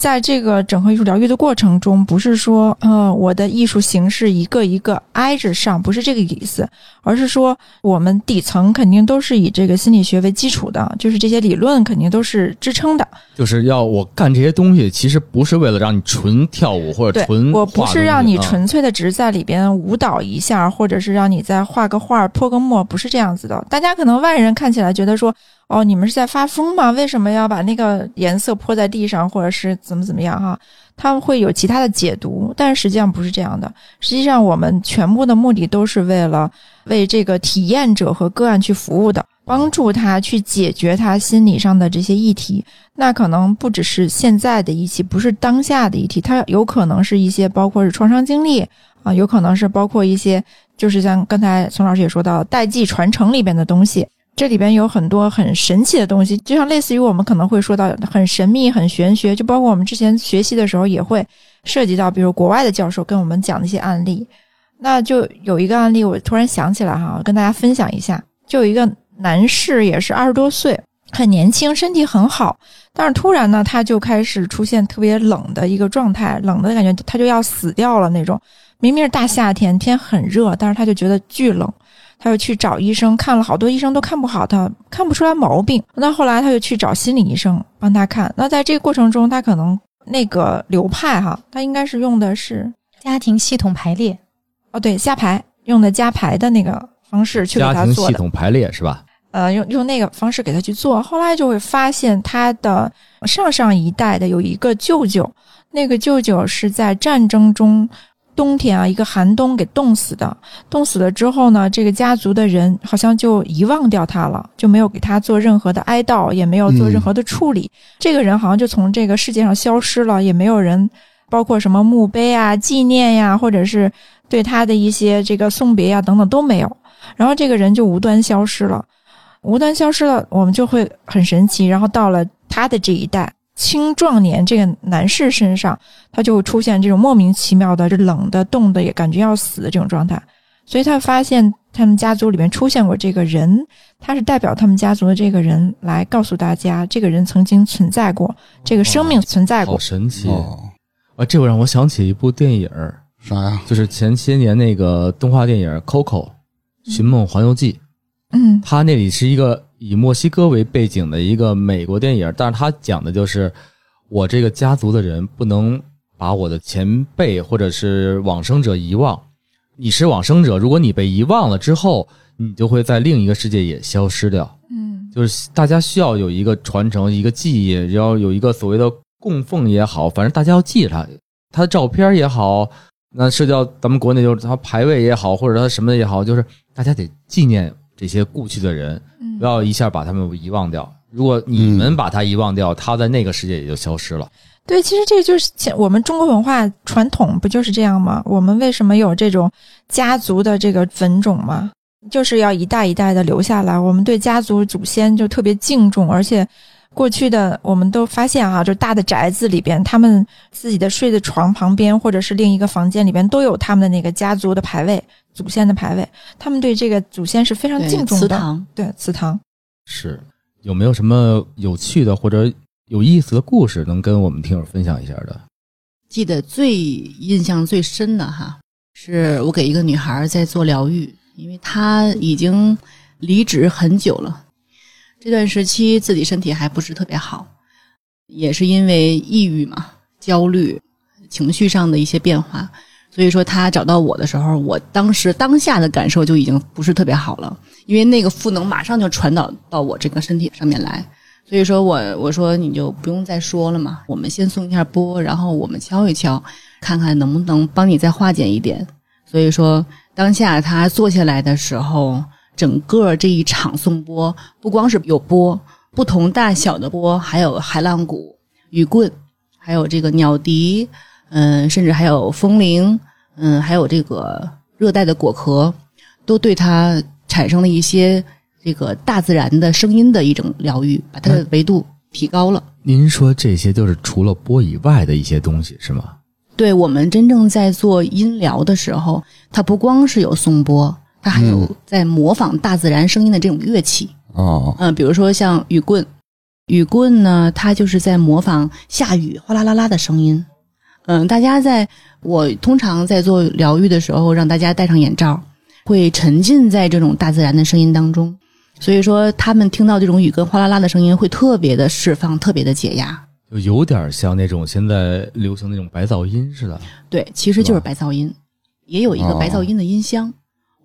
在这个整合艺术疗愈的过程中，不是说，呃，我的艺术形式一个一个挨着上，不是这个意思，而是说我们底层肯定都是以这个心理学为基础的，就是这些理论肯定都是支撑的。就是要我干这些东西，其实不是为了让你纯跳舞或者纯，我不是让你纯粹的只是在里边舞蹈一下，或者是让你再画个画、泼个墨，不是这样子的。大家可能外人看起来觉得说，哦，你们是在发疯吗？为什么要把那个颜色泼在地上，或者是怎么怎么样哈？他们会有其他的解读，但实际上不是这样的。实际上，我们全部的目的都是为了为这个体验者和个案去服务的，帮助他去解决他心理上的这些议题。那可能不只是现在的议题，不是当下的议题，它有可能是一些包括是创伤经历啊，有可能是包括一些就是像刚才宋老师也说到代际传承里边的东西。这里边有很多很神奇的东西，就像类似于我们可能会说到很神秘、很玄学，就包括我们之前学习的时候也会涉及到，比如国外的教授跟我们讲的一些案例。那就有一个案例，我突然想起来哈，跟大家分享一下。就有一个男士，也是二十多岁，很年轻，身体很好，但是突然呢，他就开始出现特别冷的一个状态，冷的感觉，他就要死掉了那种。明明是大夏天，天很热，但是他就觉得巨冷，他又去找医生，看了好多医生都看不好他，看不出来毛病。那后来他就去找心理医生帮他看。那在这个过程中，他可能那个流派哈，他应该是用的是家庭系统排列，哦对加排用的加排的那个方式去给他做的。系统排列是吧？呃，用用那个方式给他去做，后来就会发现他的上上一代的有一个舅舅，那个舅舅是在战争中冬天啊一个寒冬给冻死的，冻死了之后呢，这个家族的人好像就遗忘掉他了，就没有给他做任何的哀悼，也没有做任何的处理，这个人好像就从这个世界上消失了，也没有人，包括什么墓碑啊、纪念呀、或者是对他的一些这个送别呀、等等都没有，然后这个人就无端消失了。无端消失了，我们就会很神奇。然后到了他的这一代青壮年这个男士身上，他就会出现这种莫名其妙的、这冷的、冻的，也感觉要死的这种状态。所以他发现他们家族里面出现过这个人，他是代表他们家族的这个人来告诉大家，这个人曾经存在过，这个生命存在过好。神奇哦，啊！这会让我想起一部电影儿，啥呀？就是前些年那个动画电影《Coco》寻梦环游记》，嗯它那里是一个以墨西哥为背景的一个美国电影，但是它讲的就是我这个家族的人不能把我的前辈或者是往生者遗忘。你是往生者，如果你被遗忘了之后，你就会在另一个世界也消失掉。嗯就是大家需要有一个传承，一个记忆，要有一个所谓的供奉也好，反正大家要记着他，他的照片也好，那涉及到咱们国内就是他排位也好，或者他什么也好，就是大家得纪念这些故去的人，嗯不要一下把他们遗忘掉。如果你们把他遗忘掉，他在那个世界也就消失了。对，其实这就是前我们中国文化传统不就是这样吗？我们为什么有这种家族的这个坟冢吗？就是要一代一代的留下来。我们对家族祖先就特别敬重，而且过去的我们都发现啊，就大的宅子里边，他们自己的睡的床旁边或者是另一个房间里边都有他们的那个家族的牌位、祖先的牌位，他们对这个祖先是非常敬重的。祠堂，对祠堂，是有没有什么有趣的或者有意思的故事能跟我们听友分享一下的？记得最印象最深的哈，是我给一个女孩在做疗愈，因为她已经离职很久了，这段时期自己身体还不是特别好，也是因为抑郁嘛、焦虑、情绪上的一些变化，所以说他找到我的时候，我当时当下的感受就已经不是特别好了，因为那个负能马上就传导到我这个身体上面来。所以说我我说你就不用再说了嘛，我们先送一下波，然后我们敲一敲，看看能不能帮你再化解一点。所以说当下他坐下来的时候，整个这一场颂钵不光是有钵，不同大小的钵，还有海浪鼓、雨棍，还有这个鸟笛，嗯，甚至还有风铃，嗯，还有这个热带的果壳，都对它产生了一些。这个大自然的声音的一种疗愈，把它的维度提高了。您说这些就是除了钵以外的一些东西是吗？对我们真正在做音疗的时候，它不光是有颂钵，它还有在模仿大自然声音的这种乐器。哦，嗯，比如说像雨棍，雨棍呢，它就是在模仿下雨哗啦啦啦的声音。嗯，大家在我通常在做疗愈的时候，让大家戴上眼罩，会沉浸在这种大自然的声音当中。所以说，他们听到这种雨跟哗啦啦的声音，会特别的释放，特别的解压，就有点像那种现在流行那种白噪音似的。对，其实就是白噪音，也有一个白噪音的音箱，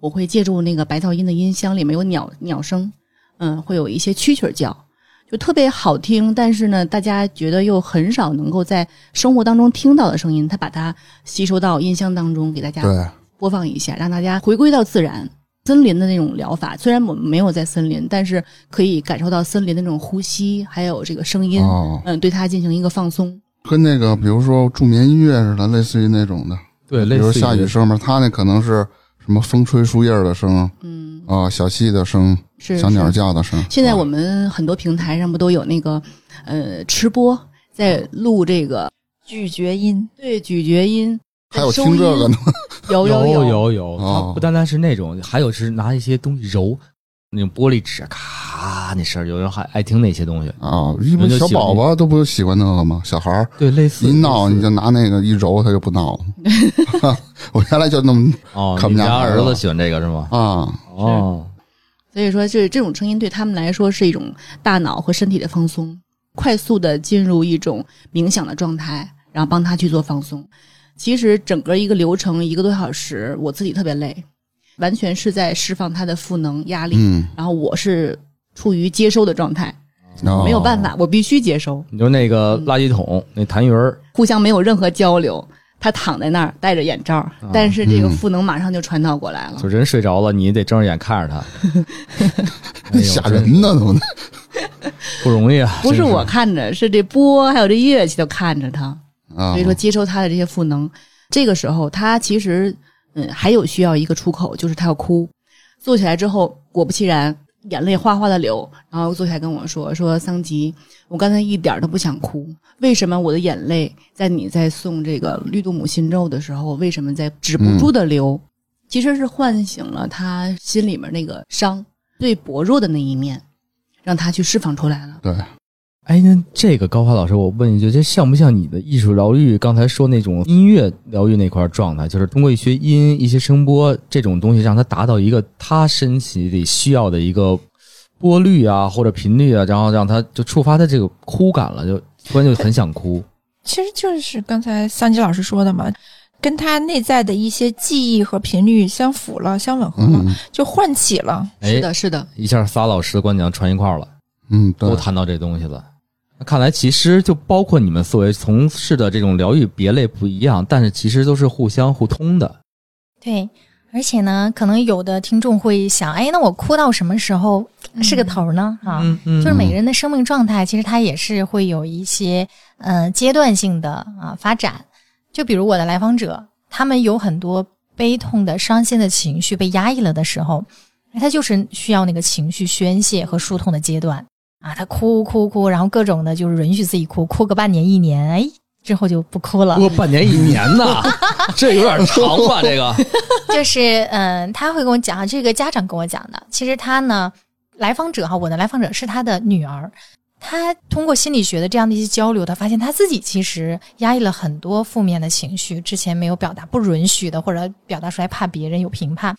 我会借助那个白噪音的音箱，里面有鸟鸟声，嗯，会有一些蛐蛐叫，就特别好听。但是呢，大家觉得又很少能够在生活当中听到的声音，他把它吸收到音箱当中，给大家播放一下，让大家回归到自然。森林的那种疗法，虽然我们没有在森林，但是可以感受到森林的那种呼吸，还有这个声音，嗯，对它进行一个放松，跟那个比如说助眠音乐似的，类似于那种的，对，比如下雨声嘛，它那可能是什么风吹树叶的声，嗯，啊，小溪的声，小鸟叫的声。现在我们很多平台上不都有那个呃吃播在录这个咀嚼音，对，咀嚼音。还有听这个呢？[laughs] 有有有有有，它不单单是那种，还有是拿一些东西揉那种玻璃纸，咔那声有人还爱听那些东西啊。一般小宝宝都不喜欢那个吗？小孩儿对类似一闹你就拿那个一揉，他就不闹了。[laughs] 我原来就那么哦，你家儿子喜欢这个是吗？啊哦，所以说就是这种声音对他们来说是一种大脑和身体的放松，快速的进入一种冥想的状态，然后帮他去做放松。其实整个一个流程一个多小时，我自己特别累，完全是在释放他的负能压力。嗯，然后我是处于接收的状态，没有办法，我必须接收。你就那个垃圾桶那痰盂儿，互相没有任何交流，他躺在那儿戴着眼罩，但是这个赋能马上就传导过来了。就人睡着了，你得睁着眼看着他，[laughs] 吓人呢，都 [laughs] 不容易啊！不是我看着，是这波还有这乐器都看着他。所以说，接收他的这些赋能，这个时候他其实嗯还有需要一个出口，就是他要哭。坐起来之后，果不其然，眼泪哗哗的流，然后坐下来跟我说：“说桑吉，我刚才一点都不想哭，为什么我的眼泪在你在送这个绿度母心咒的时候，为什么在止不住的流？其实是唤醒了他心里面那个伤最薄弱的那一面，让他去释放出来了。”对。哎，那这个高华老师，我问一句，这像不像你的艺术疗愈？刚才说那种音乐疗愈那块状态，就是通过一些音、一些声波这种东西，让他达到一个他身体里需要的一个波率啊，或者频率啊，然后让他就触发他这个哭感了，就突然就很想哭。其实就是刚才桑吉老师说的嘛，跟他内在的一些记忆和频率相符了，相吻合了，就唤起了。是的，是的，一下仨老师的观点串一块儿了，嗯，都谈到这东西了。那看来，其实就包括你们所谓从事的这种疗愈别类不一样，但是其实都是互相互通的。对，而且呢，可能有的听众会想，哎，那我哭到什么时候是个头呢？啊，就是每个人的生命状态，其实它也是会有一些呃阶段性的啊发展。就比如我的来访者，他们有很多悲痛的、伤心的情绪被压抑了的时候，他就是需要那个情绪宣泄和疏通的阶段。啊，他哭哭哭，然后各种的，就是允许自己哭，哭个半年一年，哎，之后就不哭了。哭半年一年呢，这有点长吧？这个 [laughs] 就是，嗯，他会跟我讲，这个家长跟我讲的。其实他呢，来访者哈，我的来访者是他的女儿。他通过心理学的这样的一些交流，他发现他自己其实压抑了很多负面的情绪，之前没有表达、不允许的，或者表达出来怕别人有评判。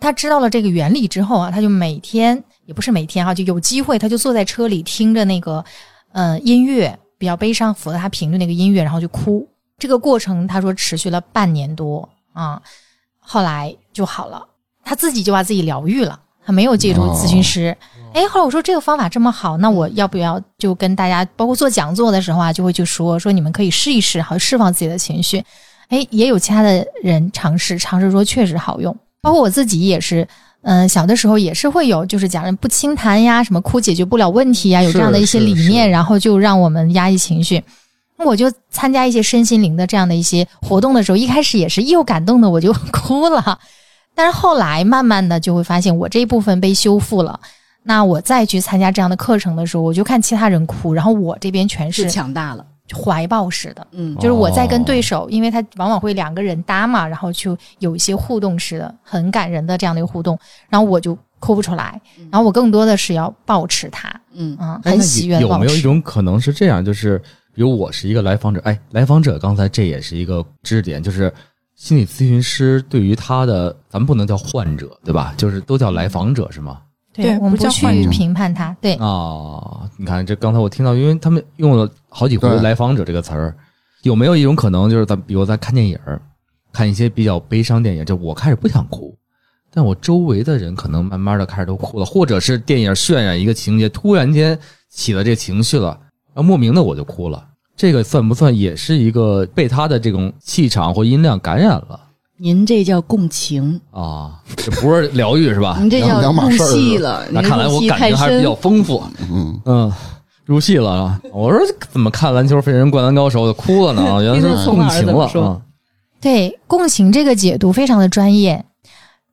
他知道了这个原理之后啊，他就每天也不是每天哈，就有机会他就坐在车里听着那个呃音乐，比较悲伤、符合他频率那个音乐，然后就哭。这个过程他说持续了半年多啊，后来就好了，他自己就把自己疗愈了，他没有借助咨询师。哎，后来我说这个方法这么好，那我要不要就跟大家，包括做讲座的时候啊，就会去说说你们可以试一试，好释放自己的情绪。哎，也有其他的人尝试，尝试说确实好用。包括我自己也是，嗯，小的时候也是会有，就是讲人不轻谈呀，什么哭解决不了问题呀，有这样的一些理念，然后就让我们压抑情绪。我就参加一些身心灵的这样的一些活动的时候，一开始也是一有感动的我就 [laughs] 哭了，但是后来慢慢的就会发现我这一部分被修复了。那我再去参加这样的课程的时候，我就看其他人哭，然后我这边全是强大了，怀抱式的，嗯，就是我在跟对手，因为他往往会两个人搭嘛，然后就有一些互动式的，很感人的这样的一个互动，然后我就哭不出来，然后我更多的是要抱持他，嗯啊，很喜悦。有没有一种可能是这样？就是比如我是一个来访者，哎，来访者刚才这也是一个知识点，就是心理咨询师对于他的，咱们不能叫患者，对吧？就是都叫来访者是吗？对，我们不去评判他。对啊，你看这刚才我听到，因为他们用了好几回“来访者”这个词儿，有没有一种可能，就是咱比如咱看电影，看一些比较悲伤电影，就我开始不想哭，但我周围的人可能慢慢的开始都哭了，或者是电影渲染一个情节，突然间起了这情绪了，啊，莫名的我就哭了，这个算不算也是一个被他的这种气场或音量感染了？您这叫共情啊，这不是疗愈是吧？您这叫入戏了。那看来我感情还是比较丰富。嗯嗯，入戏了啊！我说怎么看篮球飞人灌篮高手就哭了呢？[laughs] 原来是共情了啊！对，共情这个解读非常的专业。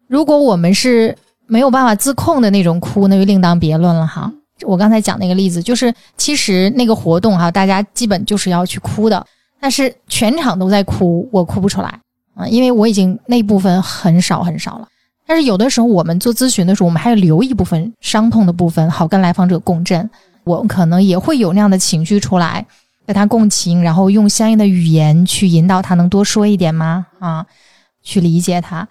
如果我们是没有办法自控的那种哭，那就另当别论了哈。我刚才讲那个例子，就是其实那个活动哈，大家基本就是要去哭的，但是全场都在哭，我哭不出来。啊，因为我已经那部分很少很少了，但是有的时候我们做咨询的时候，我们还要留一部分伤痛的部分，好跟来访者共振。我可能也会有那样的情绪出来，跟他共情，然后用相应的语言去引导他，能多说一点吗？啊，去理解他，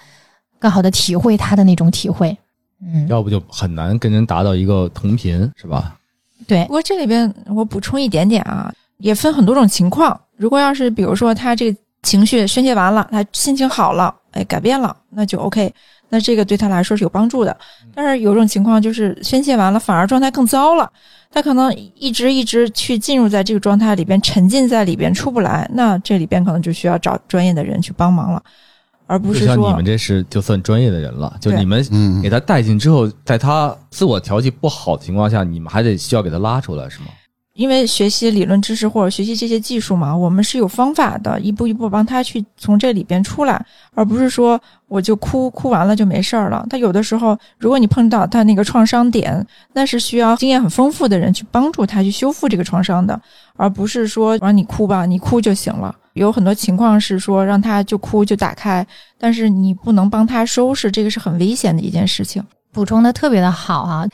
更好的体会他的那种体会。嗯，要不就很难跟人达到一个同频，是吧？对。不过这里边我补充一点点啊，也分很多种情况。如果要是比如说他这个。情绪宣泄完了，他心情好了，哎，改变了，那就 OK，那这个对他来说是有帮助的。但是有种情况就是宣泄完了，反而状态更糟了，他可能一直一直去进入在这个状态里边，沉浸在里边出不来，那这里边可能就需要找专业的人去帮忙了，而不是说你们这是就算专业的人了，就你们给他带进之后，在他自我调剂不好的情况下，你们还得需要给他拉出来，是吗？因为学习理论知识或者学习这些技术嘛，我们是有方法的，一步一步帮他去从这里边出来，而不是说我就哭哭完了就没事儿了。他有的时候，如果你碰到他那个创伤点，那是需要经验很丰富的人去帮助他去修复这个创伤的，而不是说让你哭吧，你哭就行了。有很多情况是说让他就哭就打开，但是你不能帮他收拾，这个是很危险的一件事情。补充的特别的好啊。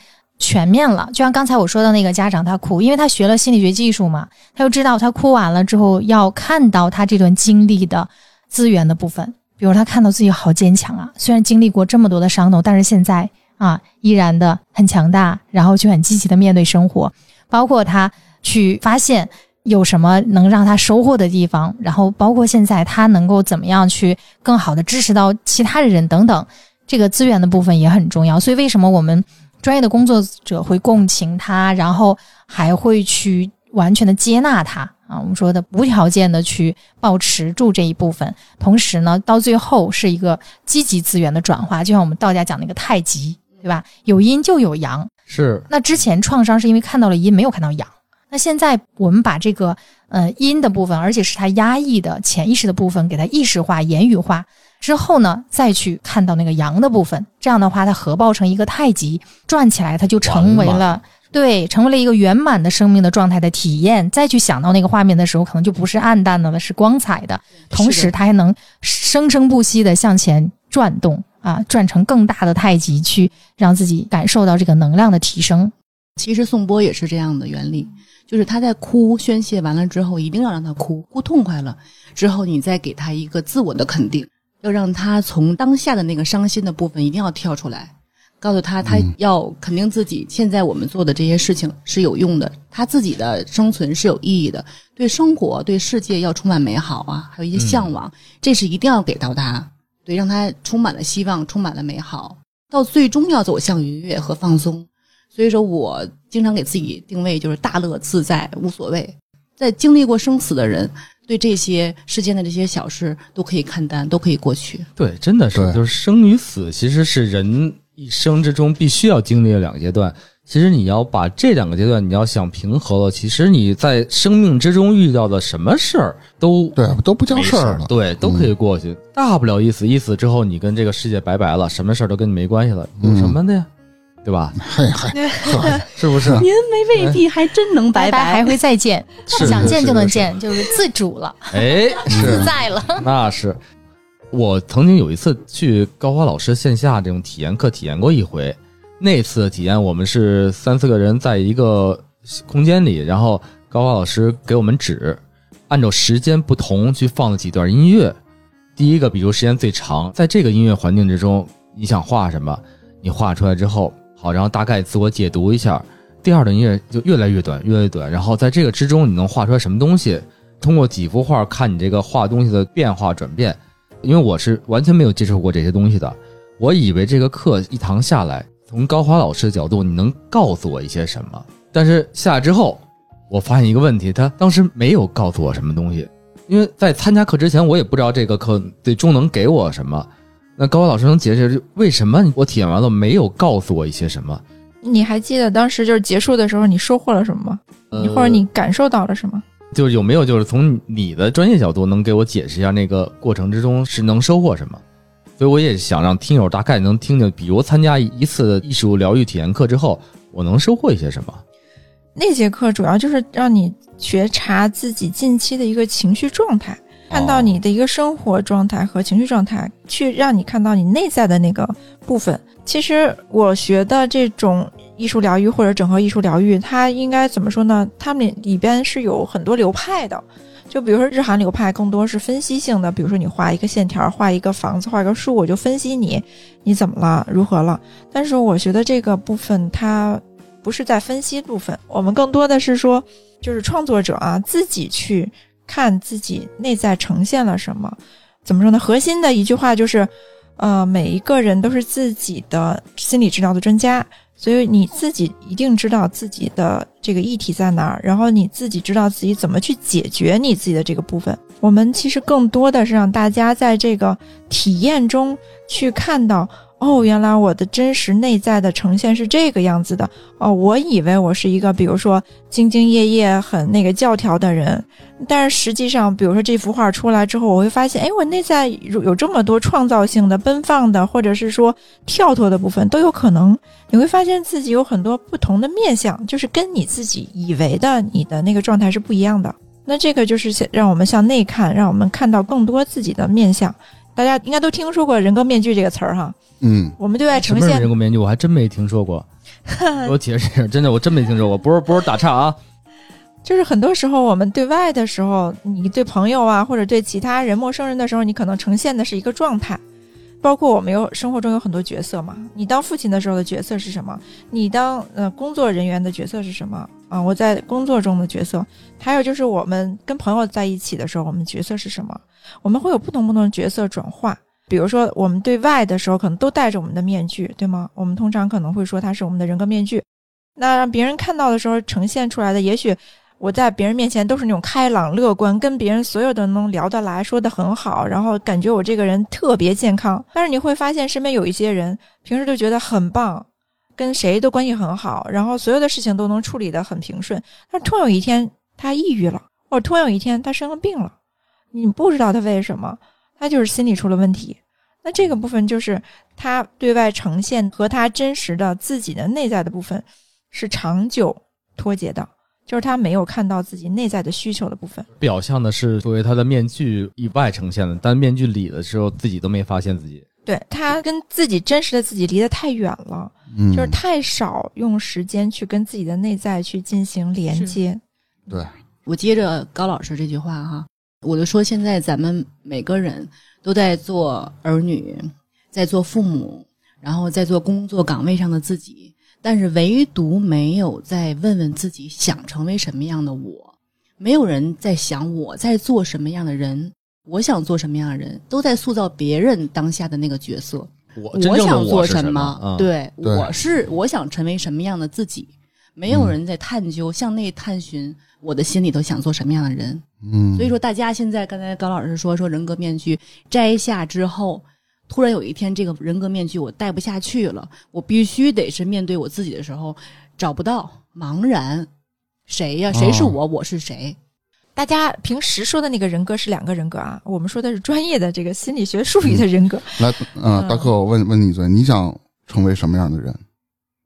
全面了，就像刚才我说的那个家长，他哭，因为他学了心理学技术嘛，他就知道他哭完了之后要看到他这段经历的资源的部分，比如他看到自己好坚强啊，虽然经历过这么多的伤痛，但是现在啊依然的很强大，然后就很积极的面对生活，包括他去发现有什么能让他收获的地方，然后包括现在他能够怎么样去更好的支持到其他的人等等，这个资源的部分也很重要，所以为什么我们？专业的工作者会共情他，然后还会去完全的接纳他啊。我们说的无条件的去保持住这一部分，同时呢，到最后是一个积极资源的转化。就像我们道家讲那个太极，对吧？有阴就有阳。是。那之前创伤是因为看到了阴，没有看到阳。那现在我们把这个呃阴的部分，而且是他压抑的潜意识的部分，给他意识化、言语化。之后呢，再去看到那个阳的部分，这样的话，它合抱成一个太极，转起来，它就成为了对，成为了一个圆满的生命的状态的体验。再去想到那个画面的时候，可能就不是暗淡的了，是光彩的。同时，它还能生生不息的向前转动啊，转成更大的太极，去让自己感受到这个能量的提升。其实颂钵也是这样的原理，就是他在哭宣泄完了之后，一定要让他哭，哭痛快了之后，你再给他一个自我的肯定，要让他从当下的那个伤心的部分一定要跳出来，告诉他他嗯要肯定自己现在我们做的这些事情是有用的，他自己的生存是有意义的，对生活对世界要充满美好啊，还有一些向往，这是一定要给到他，对，让他充满了希望，充满了美好，到最终要走向愉悦和放松。所以说我经常给自己定位就是大乐自在，无所谓。在经历过生死的人，对这些世间的这些小事都可以看淡，都可以过去。对，真的是，就是生与死，其实是人一生之中必须要经历的两个阶段。其实你要把这两个阶段，你要想平和了，其实你在生命之中遇到的什么事儿都对，都不叫事儿了。对，都可以过去。大不了一死，一死之后你跟这个世界拜拜了，什么事儿都跟你没关系了，有什么的呀？对吧？嘿嘿，[laughs] 是不是？您没未必还真能拜拜还会再见，是想见就能见，就是自主了，哎，[laughs] 自在了。那是。我曾经有一次去高华老师线下这种体验课体验过一回，那次的体验我们是三四个人在一个空间里，然后高华老师给我们指，按照时间不同去放了几段音乐。第一个，比如时间最长，在这个音乐环境之中，你想画什么，你画出来之后，好，然后大概自我解读一下。第二段音乐就越来越短，越来越短，然后在这个之中，你能画出来什么东西？通过几幅画看你这个画东西的变化转变。因为我是完全没有接触过这些东西的，我以为这个课一堂下来，从高华老师的角度，你能告诉我一些什么？但是下来之后，我发现一个问题，他当时没有告诉我什么东西，因为在参加课之前，我也不知道这个课最终能给我什么。那高伟老师能解释为什么我体验完了没有告诉我一些什么？你还记得当时就是结束的时候你收获了什么吗？或者你感受到了什么？就是有没有就是从你的专业角度能给我解释一下那个过程之中是能收获什么？所以我也想让听友大概能听听，比如参加一次艺术疗愈体验课之后，我能收获一些什么？那节课主要就是让你觉察自己近期的一个情绪状态，看到你的一个生活状态和情绪状态，去让你看到你内在的那个部分。其实我学的这种艺术疗愈或者整合艺术疗愈，它应该怎么说呢？它们里边是有很多流派的。就比如说日韩流派，更多是分析性的，比如说你画一个线条，画一个房子，画一个树，我就分析你你怎么了，如何了。但是我觉得这个部分它不是在分析部分，我们更多的是说，就是创作者啊自己去看自己内在呈现了什么。怎么说呢？核心的一句话就是，呃，每一个人都是自己的心理治疗的专家，所以你自己一定知道自己的这个议题在哪儿，然后你自己知道自己怎么去解决你自己的这个部分。我们其实更多的是让大家在这个体验中去看到。哦，原来我的真实内在的呈现是这个样子的。哦，我以为我是一个，比如说兢兢业业、很那个教条的人，但是实际上，比如说这幅画出来之后，我会发现，哎，我内在有有这么多创造性的、奔放的，或者是说跳脱的部分都有可能。你会发现自己有很多不同的面相，就是跟你自己以为的你的那个状态是不一样的。那这个就是让我们向内看，让我们看到更多自己的面相。大家应该都听说过“人格面具”这个词儿哈。嗯，我们对外什么是呈现人工面具？我还真没听说过。给 [laughs] 我解释一下，真的我真没听说过。不是不是打岔啊，就是很多时候我们对外的时候，你对朋友啊，或者对其他人、陌生人的时候，你可能呈现的是一个状态。包括我们有生活中有很多角色嘛，你当父亲的时候的角色是什么？你当呃工作人员的角色是什么啊？我在工作中的角色，还有就是我们跟朋友在一起的时候，我们角色是什么？我们会有不同不同的角色转化。比如说，我们对外的时候，可能都戴着我们的面具，对吗？我们通常可能会说它是我们的人格面具。那让别人看到的时候，呈现出来的，也许我在别人面前都是那种开朗乐观，跟别人所有的能聊得来，说得很好，然后感觉我这个人特别健康。但是你会发现，身边有一些人平时就觉得很棒，跟谁都关系很好，然后所有的事情都能处理得很平顺。但突然有一天他抑郁了，或者突然有一天他生了病了，你不知道他为什么。他就是心理出了问题，那这个部分就是他对外呈现和他真实的自己的内在的部分是长久脱节的，就是他没有看到自己内在的需求的部分。表象的是作为他的面具以外呈现的，但面具里的时候自己都没发现自己。对他跟自己真实的自己离得太远了，嗯，就是太少用时间去跟自己的内在去进行连接。对，我接着高老师这句话哈，我就说现在咱们每个人都在做儿女，在做父母，然后在做工作岗位上的自己，但是唯独没有在问问自己想成为什么样的我，没有人在想我在做什么样的人，我想做什么样的人，都在塑造别人当下的那个角色。我真正的想做是什么？嗯、对，对我是我想成为什么样的自己，没有人在探究、向内探寻我的心里头想做什么样的人。嗯，所以说，大家现在刚才高老师说说人格面具摘下之后，突然有一天这个人格面具我戴不下去了，我必须得是面对我自己的时候找不到，茫然，谁呀？谁是我？我是谁？大家平时说的那个人格是两个人格啊，我们说的是专业的这个心理学术语的人格。来，嗯，大哥，我问问你一嘴，你想成为什么样的人？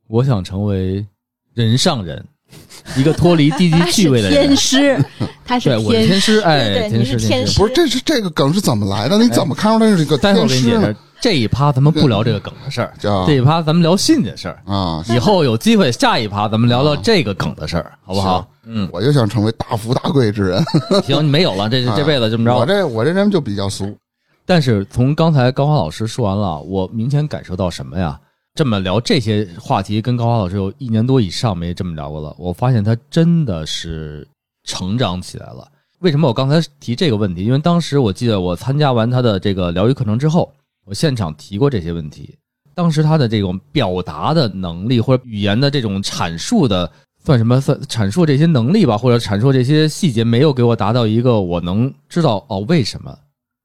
我想成为人上人，[laughs] 一个脱离低级 [laughs] 趣味的人天。师，他是对，我是天天师，哎，对对天师，你是天师。不是，这是这个梗是怎么来的？你怎么看出来是这个待会儿天师呢我给你解释。这一趴咱们不聊这个梗的事儿，[laughs] 这一趴咱们聊信的事儿。啊，以后有机会，下一趴咱们聊聊这个梗的事儿，好不好？嗯，我就想成为大富大贵之人。行，你没有了，这啊这辈子这么着。我这我这人就比较俗。但是从刚才高华老师说完了，我明显感受到什么呀？这么聊这些话题，跟高华老师有一年多以上没这么聊过了。我发现他真的是成长起来了。为什么我刚才提这个问题？因为当时我记得我参加完他的这个疗愈课程之后，我现场提过这些问题。当时他的这种表达的能力或者语言的这种阐述的，算什么？算阐述这些能力吧，或者阐述这些细节，没有给我达到一个我能知道哦为什么，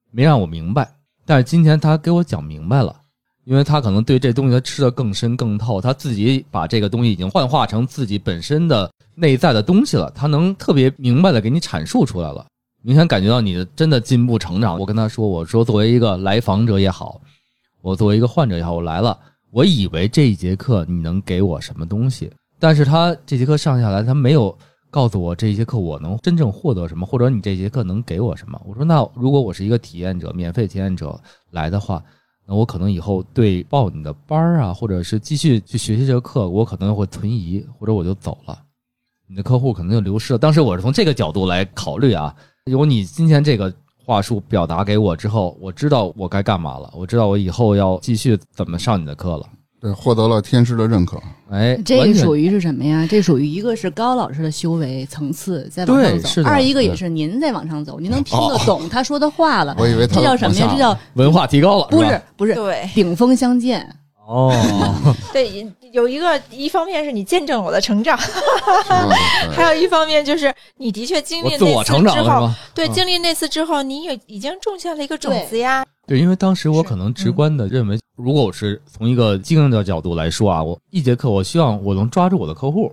没让我明白。但是今天他给我讲明白了，因为他可能对这东西他吃的更深更透，他自己把这个东西已经幻化成自己本身的内在的东西了，他能特别明白的给你阐述出来了，明显感觉到你的真的进步成长。我跟他说，我说作为一个来访者也好，我作为一个患者也好，我来了，我以为这一节课你能给我什么东西，但是他这节课上下来，他没有告诉我这一节课我能真正获得什么，或者你这节课能给我什么。我说那如果我是一个体验者，免费体验者来的话，那我可能以后对报你的班儿啊，或者是继续去学习这个课，我可能会存疑，或者我就走了，你的客户可能就流失了。当时我是从这个角度来考虑啊，有你今天这个话术表达给我之后，我知道我该干嘛了，我知道我以后要继续怎么上你的课了。对，获得了天师的认可。哎，这个属于是什么呀？这属于一个是高老师的修为层次在往上走，对是的二一个也是您在往上走，您能听得懂 [laughs] 他说的话了。我以为他这叫什么呀？这叫文化提高了，不是不是对顶峰相见。哦，[laughs] 对，有一个一方面是你见证我的成长，[laughs] 还有一方面就是你的确经历那次之后，成长了是吗？对，嗯经历那次之后，你也已经种下了一个种子呀。对，因为当时我可能直观的认为，如果我是从一个经营的角度来说啊，我一节课我希望我能抓住我的客户。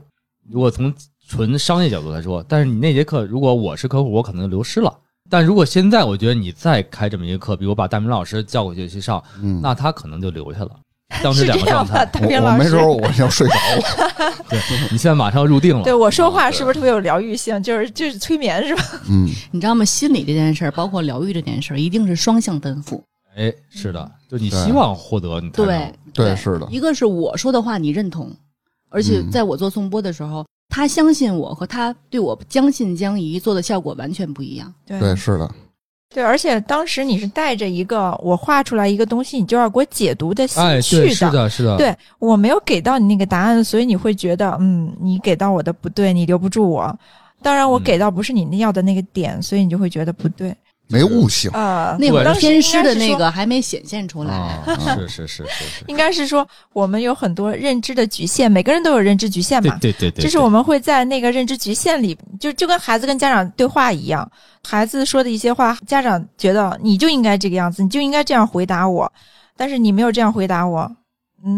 如果从纯商业角度来说，但是你那节课如果我是客户，我可能就流失了。但如果现在我觉得你再开这么一个课，比如把大明老师叫过去去上，嗯，那他可能就留下了。[laughs] 当时是两个这样吧，状态，大明老师我我没准。儿我要睡着了。[laughs] 对你现在马上入定了。对我说话啊是不是特别有疗愈性？就是就是催眠是吧？嗯，[laughs] 你知道吗？心理这件事儿，包括疗愈这件事儿，一定是双向奔赴。哎，是的，就你对希望获得你对对，是的，一个是我说的话你认同，而且嗯在我做颂钵的时候，他相信我和他对我将信将疑做的效果完全不一样。对对，是的，对，而且当时你是带着一个我画出来一个东西，你就要给我解读的心哎，去对，是的，是的，对我没有给到你那个答案，所以你会觉得，嗯，你给到我的不对，你留不住我。当然，我嗯给到不是你要的那个点，所以你就会觉得不对。没悟性。啊、那会儿当时天师的那应该是说个还没显现出来。啊，是是是是是，应该是说我们有很多认知的局限，每个人都有认知局限嘛。对对对，就是我们会在那个认知局限里，就就跟孩子跟家长对话一样，孩子说的一些话，家长觉得你就应该这个样子，你就应该这样回答我，但是你没有这样回答我，嗯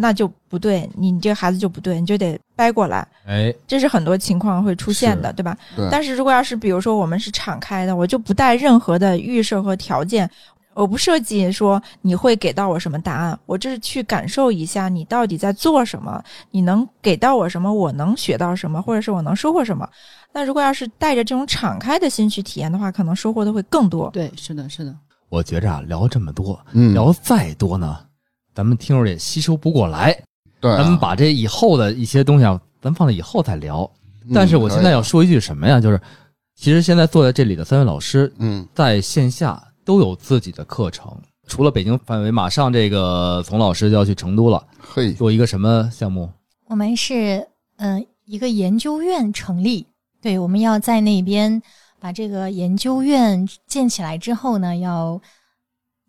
那就不对，你你这个孩子就不对，你就得掰过来。哎，这是很多情况会出现的，对吧？对但是如果要是比如说我们是敞开的，我就不带任何的预设和条件，我不设计说你会给到我什么答案，我就是去感受一下你到底在做什么，你能给到我什么，我能学到什么，或者是我能收获什么。那如果要是带着这种敞开的心去体验的话，可能收获的会更多。对，是的，是的。我觉着啊，聊这么多，嗯，聊再多呢，咱们听友也吸收不过来，对啊，咱们把这以后的一些东西啊，咱放在以后再聊。嗯但是我现在要说一句什么呀？就是其实现在坐在这里的三位老师，嗯在线下都有自己的课程。除了北京范围，马上这个丛老师就要去成都了，嘿，做一个什么项目？我们是嗯、呃一个研究院成立，对，我们要在那边把这个研究院建起来之后呢，要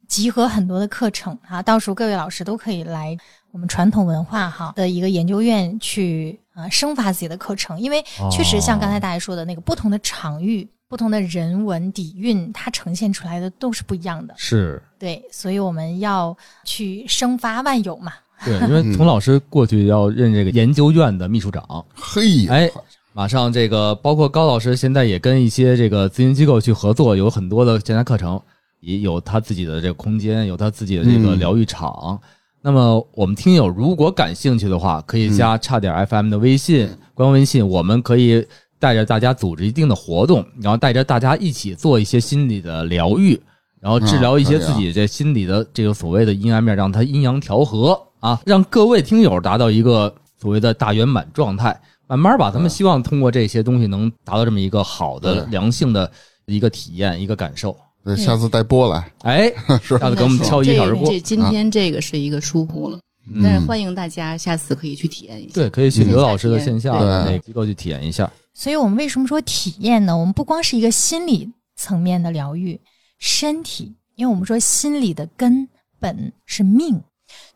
集合很多的课程啊，到时候各位老师都可以来我们传统文化哈的一个研究院去啊、呃生发自己的课程，因为确实像刚才大家说的那个不同的场域、不同的人文底蕴，它呈现出来的都是不一样的。是。对，所以我们要去生发万有嘛。对，[laughs] 因为童老师过去要任这个研究院的秘书长，嘿，哎，马上这个包括高老师现在也跟一些这个咨询机构去合作，有很多的线下课程，也有他自己的这个空间，有他自己的这个嗯疗愈场。那么我们听友如果感兴趣的话，可以加差点 FM 的微信、官微信，我们可以带着大家组织一定的活动，然后带着大家一起做一些心理的疗愈，然后治疗一些自己这心理的这个所谓的阴暗面，让它阴阳调和啊，让各位听友达到一个所谓的大圆满状态。慢慢吧，咱们希望通过这些东西能达到这么一个好的良性的一个体验、一个感受。对下次带波来，哎，[laughs] 是下次给我们敲一个小时锅。这这，今天这个是一个疏忽了，嗯。但是欢迎大家下次可以去体验一下。对，可以去刘老师的线下对的那个机构去体验一下。所以我们为什么说体验呢？我们不光是一个心理层面的疗愈，身体，因为我们说心理的根本是命，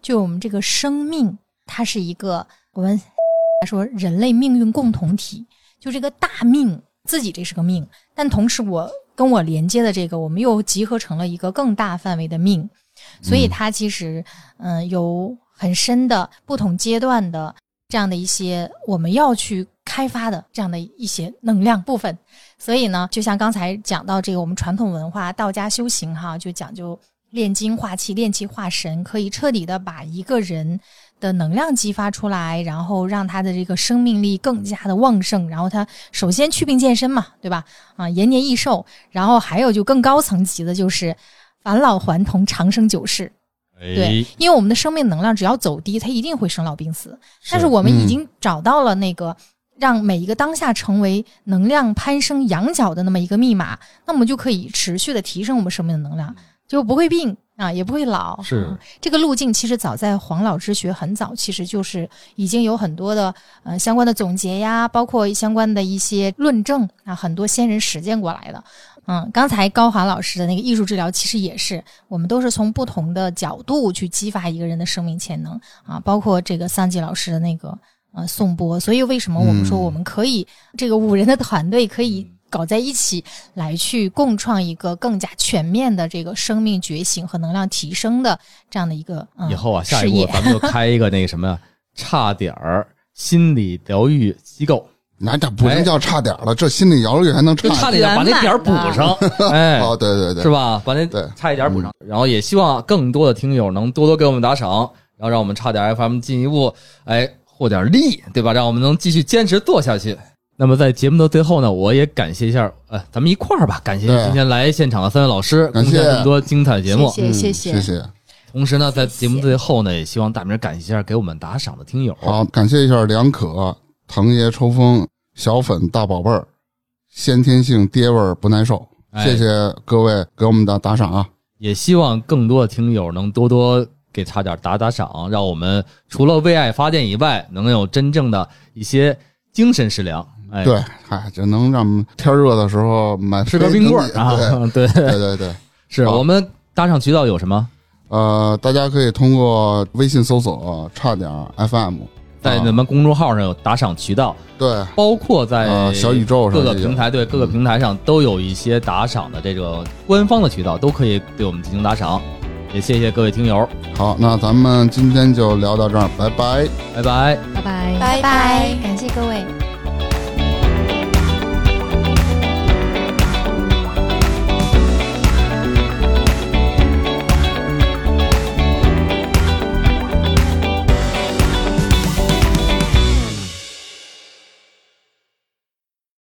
就我们这个生命，它是一个我们 [laughs] 说人类命运共同体，就这个大命自己这是个命，但同时我跟我连接的这个，我们又集合成了一个更大范围的命，所以它其实嗯、呃有很深的不同阶段的这样的一些我们要去开发的这样的一些能量部分。所以呢，就像刚才讲到这个，我们传统文化道家修行哈，就讲究炼精化气、炼气化神，可以彻底的把一个人的能量激发出来，然后让他的这个生命力更加的旺盛。然后他首先祛病健身嘛，对吧？啊，延年益寿。然后还有就更高层级的，就是返老还童、长生久视。对哎，，因为我们的生命能量只要走低，它一定会生老病死。但是我们已经找到了那个让每一个当下成为能量攀升羊角的那么一个密码，那我们就可以持续的提升我们生命的能量，就不会病啊，也不会老。是啊这个路径，其实早在黄老之学很早，其实就是已经有很多的呃相关的总结呀，包括相关的一些论证啊，很多先人实践过来的。嗯，刚才高华老师的那个艺术治疗，其实也是我们都是从不同的角度去激发一个人的生命潜能啊，包括这个桑吉老师的那个呃颂钵。所以为什么我们说嗯我们可以、这个五人的团队可以搞在一起，来去共创一个更加全面的这个生命觉醒和能量提升的这样的一个、嗯、以后啊，下。一步 [laughs] 咱们就开一个那个什么，差点儿心理疗愈机构，那这不能叫差点了，这心理疗愈还能差点把那点儿补上，[laughs] 哎，哦，对对对，是吧？把那对差一点补上，然后也希望更多的听友能多多给我们打赏，然后让我们差点 FM 进一步哎获点力，对吧？让我们能继续坚持做下去。那么在节目的最后呢，我也感谢一下，呃，咱们一块儿吧，感谢今天来现场的三位老师，感谢贡献这么多精彩的节目。嗯谢谢谢谢。同时呢，在节目最后呢，也希望大明感谢一下给我们打赏的听友。好，感谢一下梁可、藤爷抽风、小粉大宝贝儿、先天性爹味儿不耐受，哎谢谢各位给我们的打赏啊！也希望更多的听友能多多给差点打打赏，让我们除了为爱发电以外，能有真正的一些精神食粮。哎，对，嗨，就能让天热的时候买吃根冰棍儿啊！对，[laughs] 对对对 [laughs] 是我们打赏渠道有什么？呃，大家可以通过微信搜索“差点 FM”，在咱们公众号上有打赏渠道，对包括在呃小宇宙上各个平台，对各个平台上都有一些打赏的这个官方的渠道，都可以对我们进行打赏。也谢谢各位听友，好，那咱们今天就聊到这儿，拜拜。拜拜。拜拜。拜拜，感谢各位。